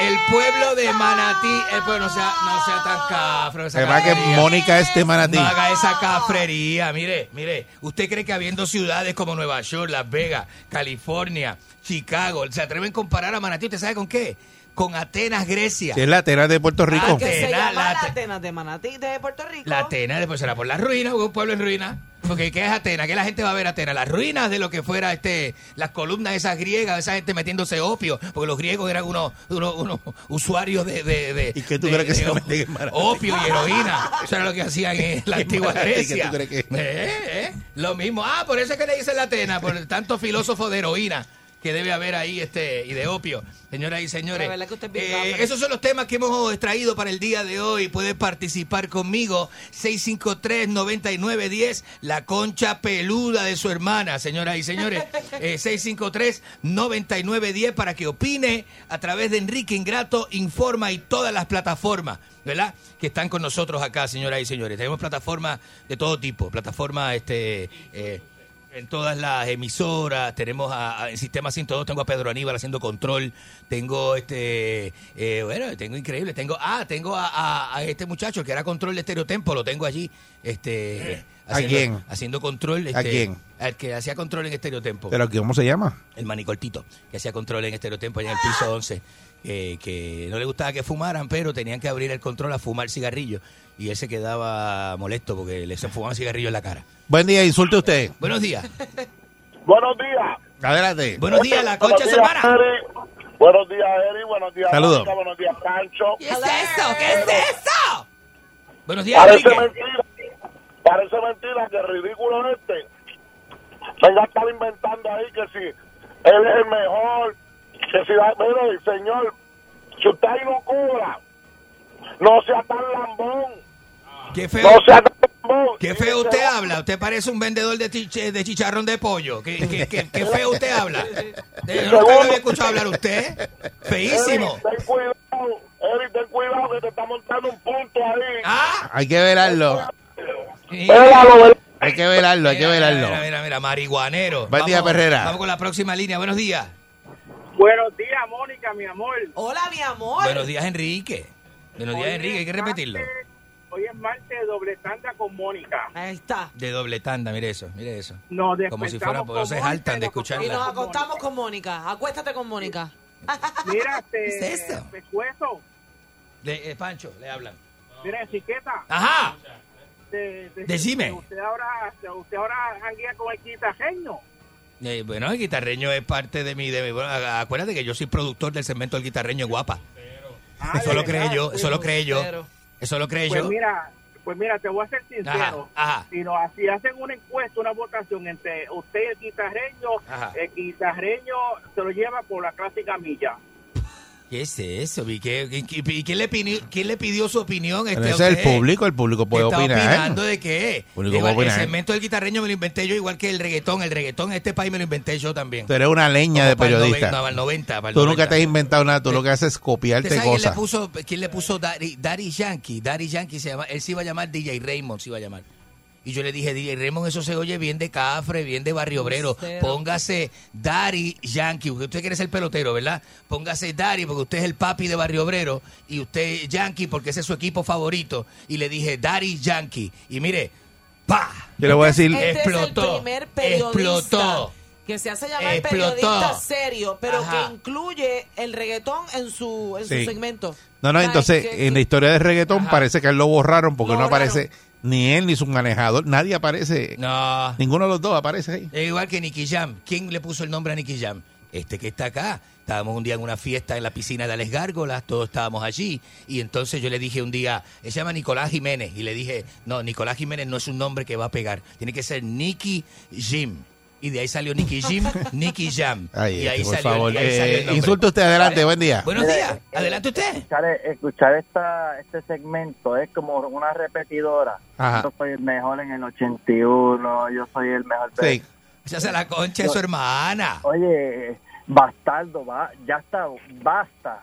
El pueblo de Manatí, el pueblo no sea, no sea tan cafre. Además que. Mónica es de Manatí. No haga esa cafrería. Mire, mire, ¿usted cree que habiendo ciudades como Nueva York, Las Vegas, California, Chicago, se atreven a comparar a Manatí? ¿Usted sabe con qué? Con Atenas, Grecia. Si es la Atena de Puerto Rico. Ah, Que se Atena, llama la la te- Atenas de Manatí de Puerto Rico. La Atenas, después será por las ruinas, un pueblo en ruinas. Porque ¿qué es Atenas? ¿Qué la gente va a ver Atenas? Las ruinas de lo que fuera este, las columnas esas griegas, esa gente metiéndose opio, porque los griegos eran unos, unos, unos usuarios de, de, de- ¿Y qué tú de- crees que de se op- meten en Manatí? opio y heroína. Eso era lo que hacían en la antigua Manatí, ¿qué Grecia. tú crees que- Eh, eh, Lo mismo. Ah, por eso es que le dicen la Atenas, por el tanto filósofo de heroína que debe haber ahí este y de opio. Señoras y señores, eh, esos son los temas que hemos extraído para el día de hoy. Puede participar conmigo. 653-9910, la concha peluda de su hermana, señoras y señores. Eh, 653-9910 para que opine a través de Enrique Ingrato, Informa y todas las plataformas. ¿Verdad? Que están con nosotros acá, señoras y señores. Tenemos plataformas de todo tipo. Plataformas, este, eh, en todas las emisoras, tenemos a, a- en Sistema 102, tengo a Pedro Aníbal haciendo control, tengo este, eh, bueno, tengo increíble, tengo, ah, tengo a, a- a este muchacho que era control de Estereotempo, lo tengo allí, este, ¿A quién? Haciendo control, ¿A este, quién? Al que hacía control en Estereotempo. ¿Pero ¿cómo se llama? El manicortito, que hacía control en Estereotempo allá en el piso 11, eh, que no le gustaba que fumaran, pero tenían que abrir el control a fumar cigarrillo, y él se quedaba molesto porque le se fumaban cigarrillo en la cara. Buen día, insulte usted. Buenos días. Buenos días. Adelante. Buenos días, la concha hermana. Eri. Buenos días, Eri. Buenos días, Saludos. Buenos días, Sancho. ¿Qué es eso? ¿Qué es eso? Buenos días, Parece Enrique. mentira. Parece mentira que el ridículo este venga a estar inventando ahí que si él es el mejor, que si va, mire, señor, si usted ahí no cobra, no sea tan lambón, Qué feo, no sea qué feo usted habla. Usted parece un vendedor de, de chicharrón de pollo. Qué, qué- qué- qué feo usted habla. Yo nunca lo había escuchado hablar usted. Feísimo. Ten cuidado, cuidado que te está montando un punto ahí. Ah, Hay que velarlo. Hay que velarlo, hay que velarlo. Mira, mira, mira, marihuanero. Buen día, Perrera. Vamos con la próxima línea. Buenos días. Buenos días, Mónica, mi amor. Hola, mi amor. Buenos días, Enrique. Buenos días, Enrique. Hay que repetirlo. Hoy es martes de doble tanda con Mónica. Ahí está. De doble tanda, mire eso, mire eso. Nos Como si fuera, no con se y de nos Y escucharla. nos acostamos con Mónica. Acuéstate con Mónica. Mira, este, ¿Qué es esto? pescuezo, De, eh, Pancho, le hablan. mira, chiqueta. Ajá. de- de- Decime. de Usted ahora, usted ahora janguea con el quitajeño. Eh, bueno, el guitarreño es parte de mi, de mi- bueno, a- acuérdate que yo soy productor del segmento del guitarreño guapa. Ah, Eso lo creé verdad, yo, eso lo creé yo. Eso lo creé Pues yo. mira, pues mira, te voy a ser sincero. Ajá, ajá. Si, nos, si hacen una encuesta, una votación entre usted y el guitarreño, Ajá. el guitarreño se lo lleva por la clásica milla. ¿Qué es eso? ¿Y, qué- quién, le pidió, quién le pidió su opinión? Este, ese es el público, el público puede ¿Está opinar. opinando de qué? El opinar. segmento del guitarreño me lo inventé yo, igual que el reggaetón. El reggaetón en este país me lo inventé yo también. Tú eres una leña Como de para el periodista. 90, para el 90, para el Tú nunca 90. te has inventado nada, tú lo que haces es ¿Usted copiarte sabe quién le cosas. puso, quién le puso Daddy, Daddy Yankee? Daddy Yankee se llama, él se iba a llamar DJ Raymond, se iba a llamar. Y yo le dije, DJ Raymond, eso se oye bien de cafre, bien de barrio obrero. Póngase Daddy Yankee, porque usted quiere ser pelotero, ¿verdad? Póngase Daddy, porque usted es el papi de barrio obrero, y usted Yankee, porque ese es su equipo favorito. Y le dije, Daddy Yankee. Y mire, ¡pa! Yo le voy a decir, Este es Explotó, el primer periodista explotó. que se hace llamar Explotó. periodista serio, pero Ajá. que incluye el reggaetón en su, en Sí. su segmento. no, no, entonces que- en la historia de reggaetón Ajá. parece que a él lo borraron porque Lo no borraron. aparece ni él ni su manejador, nadie aparece, No. ninguno de los dos aparece ahí. Es igual que Nicky Jam. ¿Quién le puso el nombre a Nicky Jam? Este que está acá. Estábamos un día en una fiesta en la piscina de Alex Gárgolas, todos estábamos allí. Y entonces yo le dije un día, él se llama Nicolás Jiménez. Y le dije, no, Nicolás Jiménez no es un nombre que va a pegar. Tiene que ser Nicky Jim. Y de ahí salió Nicky Jim, Nicky Jam. Ay, y ahí este, por salió, favor, y ahí salió el eh, insulte usted, adelante, buen día. Buenos Mire, días, eh, adelante usted. Escuchar, escuchar esta, este segmento es como una repetidora. Ajá. Yo soy el mejor en el 81, yo soy el mejor. Sí. Se hace la concha de su hermana. Oye, bastardo, va, ya está, basta.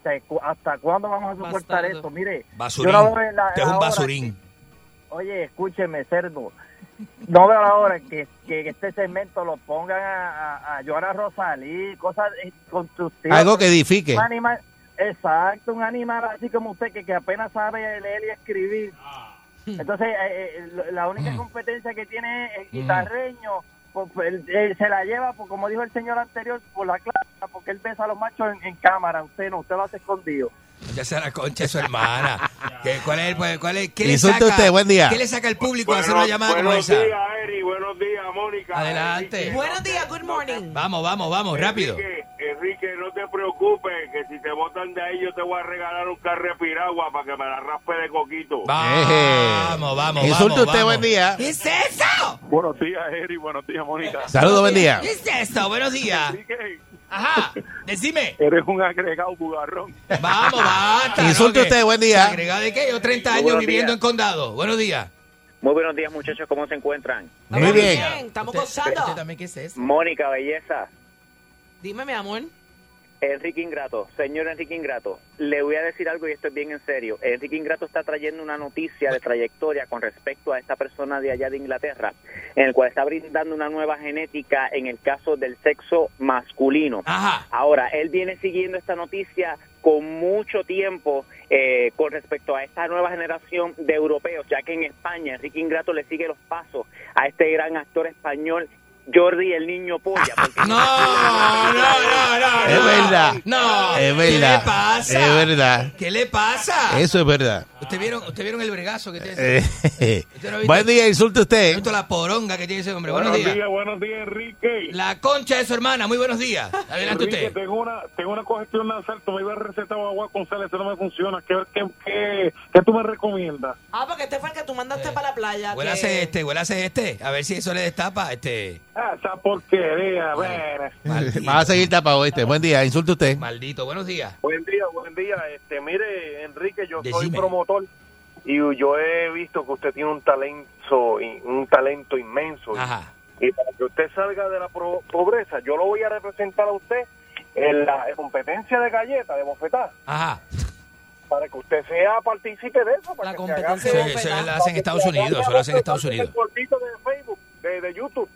O sea, cu- ¿Hasta cuándo vamos a soportar Bastardo. esto? Mire, Basurín. yo no veo la- Usted es un hora basurín. que- oye, escúcheme, cerdo. No veo la hora que, que este segmento lo pongan a, a, a Joana Rosalí, cosas eh, constructivas. Algo que edifique. Un animal, exacto, un animal así como usted que, que apenas sabe leer y escribir. Entonces, eh, eh, la única competencia que tiene es el guitarreño. Pues, pues, él- él se la lleva, pues, como dijo el señor anterior, por la clase, porque él besa a los machos en, en cámara. Usted no, usted lo hace escondido. Ya sea la concha de su hermana. ¿Qué, ¿Cuál es, el- cuál es, qué le saca, usted, buen día. ¿Qué le saca al público a hacer una Buenos- llamada como buenos esa? días, Eri. Buenos días, Mónica. Adelante. Buenos días, good morning. Vamos, vamos, vamos, rápido. Enrique, Enrique, no te preocupes, que si te botan de ahí, yo te voy a regalar un carro de piragua para que me la raspe de coquito. Vamos, vamos, Insulte usted, vamos. buen día. ¿Qué es eso? Buenos días, Eri. Buenos días, Mónica. Saludos, buen día. ¿Qué es esto? Buenos días. Enrique, Ajá, decime. eres un agregado bugarrón. Vamos, basta. Insulte ¿no? usted, buen día. ¿Agregado de qué? Yo 30 años buenos viviendo días. en condado. Buenos días. Muy buenos días, muchachos. ¿Cómo se encuentran? Muy Estamos bien. Estamos ¿Usted- gozando. usted también qué es eso? Mónica, belleza. Dime, mi amor. Enrique Ingrato, señor Enrique Ingrato, le voy a decir algo y esto es bien en serio. Enrique Ingrato está trayendo una noticia de trayectoria con respecto a esta persona de allá de Inglaterra, en el cual está brindando una nueva genética en el caso del sexo masculino. Ajá. Ahora, él viene siguiendo esta noticia con mucho tiempo eh, con respecto a esta nueva generación de europeos, ya que en España Enrique Ingrato le sigue los pasos a este gran actor español Jordi el Niño Polla. porque- No, no, no, no. Es verdad. No. Es ¿Qué verdad. le pasa? Es verdad. ¿Qué le pasa? Eso es verdad. ¿Usted vieron, ¿Usted vieron el bregazo que tiene ese? Eh, ¿Usted no ha visto- buen día, insulte ¿Ha usted. visto la poronga que tiene ese hombre? Buenos, días. buenos días, Enrique. La concha de su hermana. Muy buenos días. Adelante Enrique, usted. tengo una, tengo una congestión nasal, tú me ibas a recetar agua con sal, eso no me funciona. ¿Qué, qué, qué, qué tú me recomiendas? Ah, porque este fue el que tú mandaste para la playa. Huélase que- este, huélase este. A ver si eso le destapa. Este. Ah, esa porquería, ven. Maldito. Va a seguir tapado este. Buen día, insulte usted. Maldito. Buenos días. Buen día, buen día. Este, mire, Enrique, yo soy Decime. promotor y yo he visto que usted tiene un talento, un talento inmenso. Ajá. Y para que usted salga de la pro- pobreza, yo lo voy a representar a usted en la competencia de galletas, de bofetada. Ajá. para que usted sea partícipe de eso. Para La que se haga- competencia Eso, eso lo hacen en Estados Unidos, eso lo hacen en Estados Unidos. El de Facebook, de, de YouTube.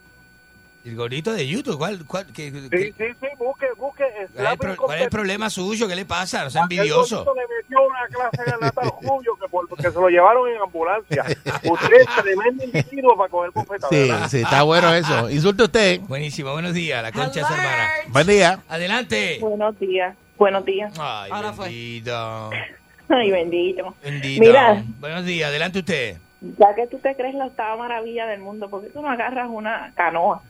El gordito de YouTube, ¿cuál, cuál, qué- qué- Sí, sí, sí, busque, busque. cuál es el pro- cuál es el problema suyo? ¿Qué le pasa? No sea envidioso. le metió una clase en el Julio que, por- que se lo llevaron en ambulancia. Usted es tremendo individuo para coger bofetada. Sí, ¿verdad? sí, está bueno eso. Insulte usted. Buenísimo, buenos días, la concha de su hermana. Buen día. Adelante. Buenos días, buenos días. Ay, bendito. Ay, bendito. Bendito. Mira, Buenos días, adelante usted. ya que tú te crees la octava maravilla del mundo, ¿por qué tú no agarras una canoa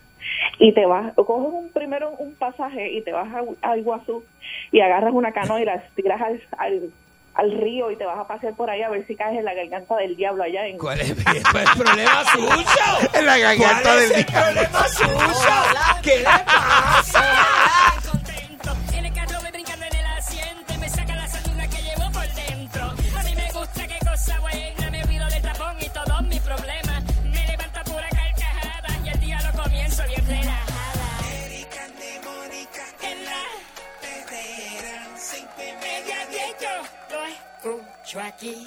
y te vas, coges un, primero un pasaje y te vas a, a Iguazú y agarras una canoa y la tiras al, al, al río y te vas a pasear por ahí a ver si caes en la garganta del diablo allá en... ¿Cuál es, cuál es el problema suyo? En la garganta ¿Cuál del es el diablo. problema suyo? ¿Qué le pasa? Tracky.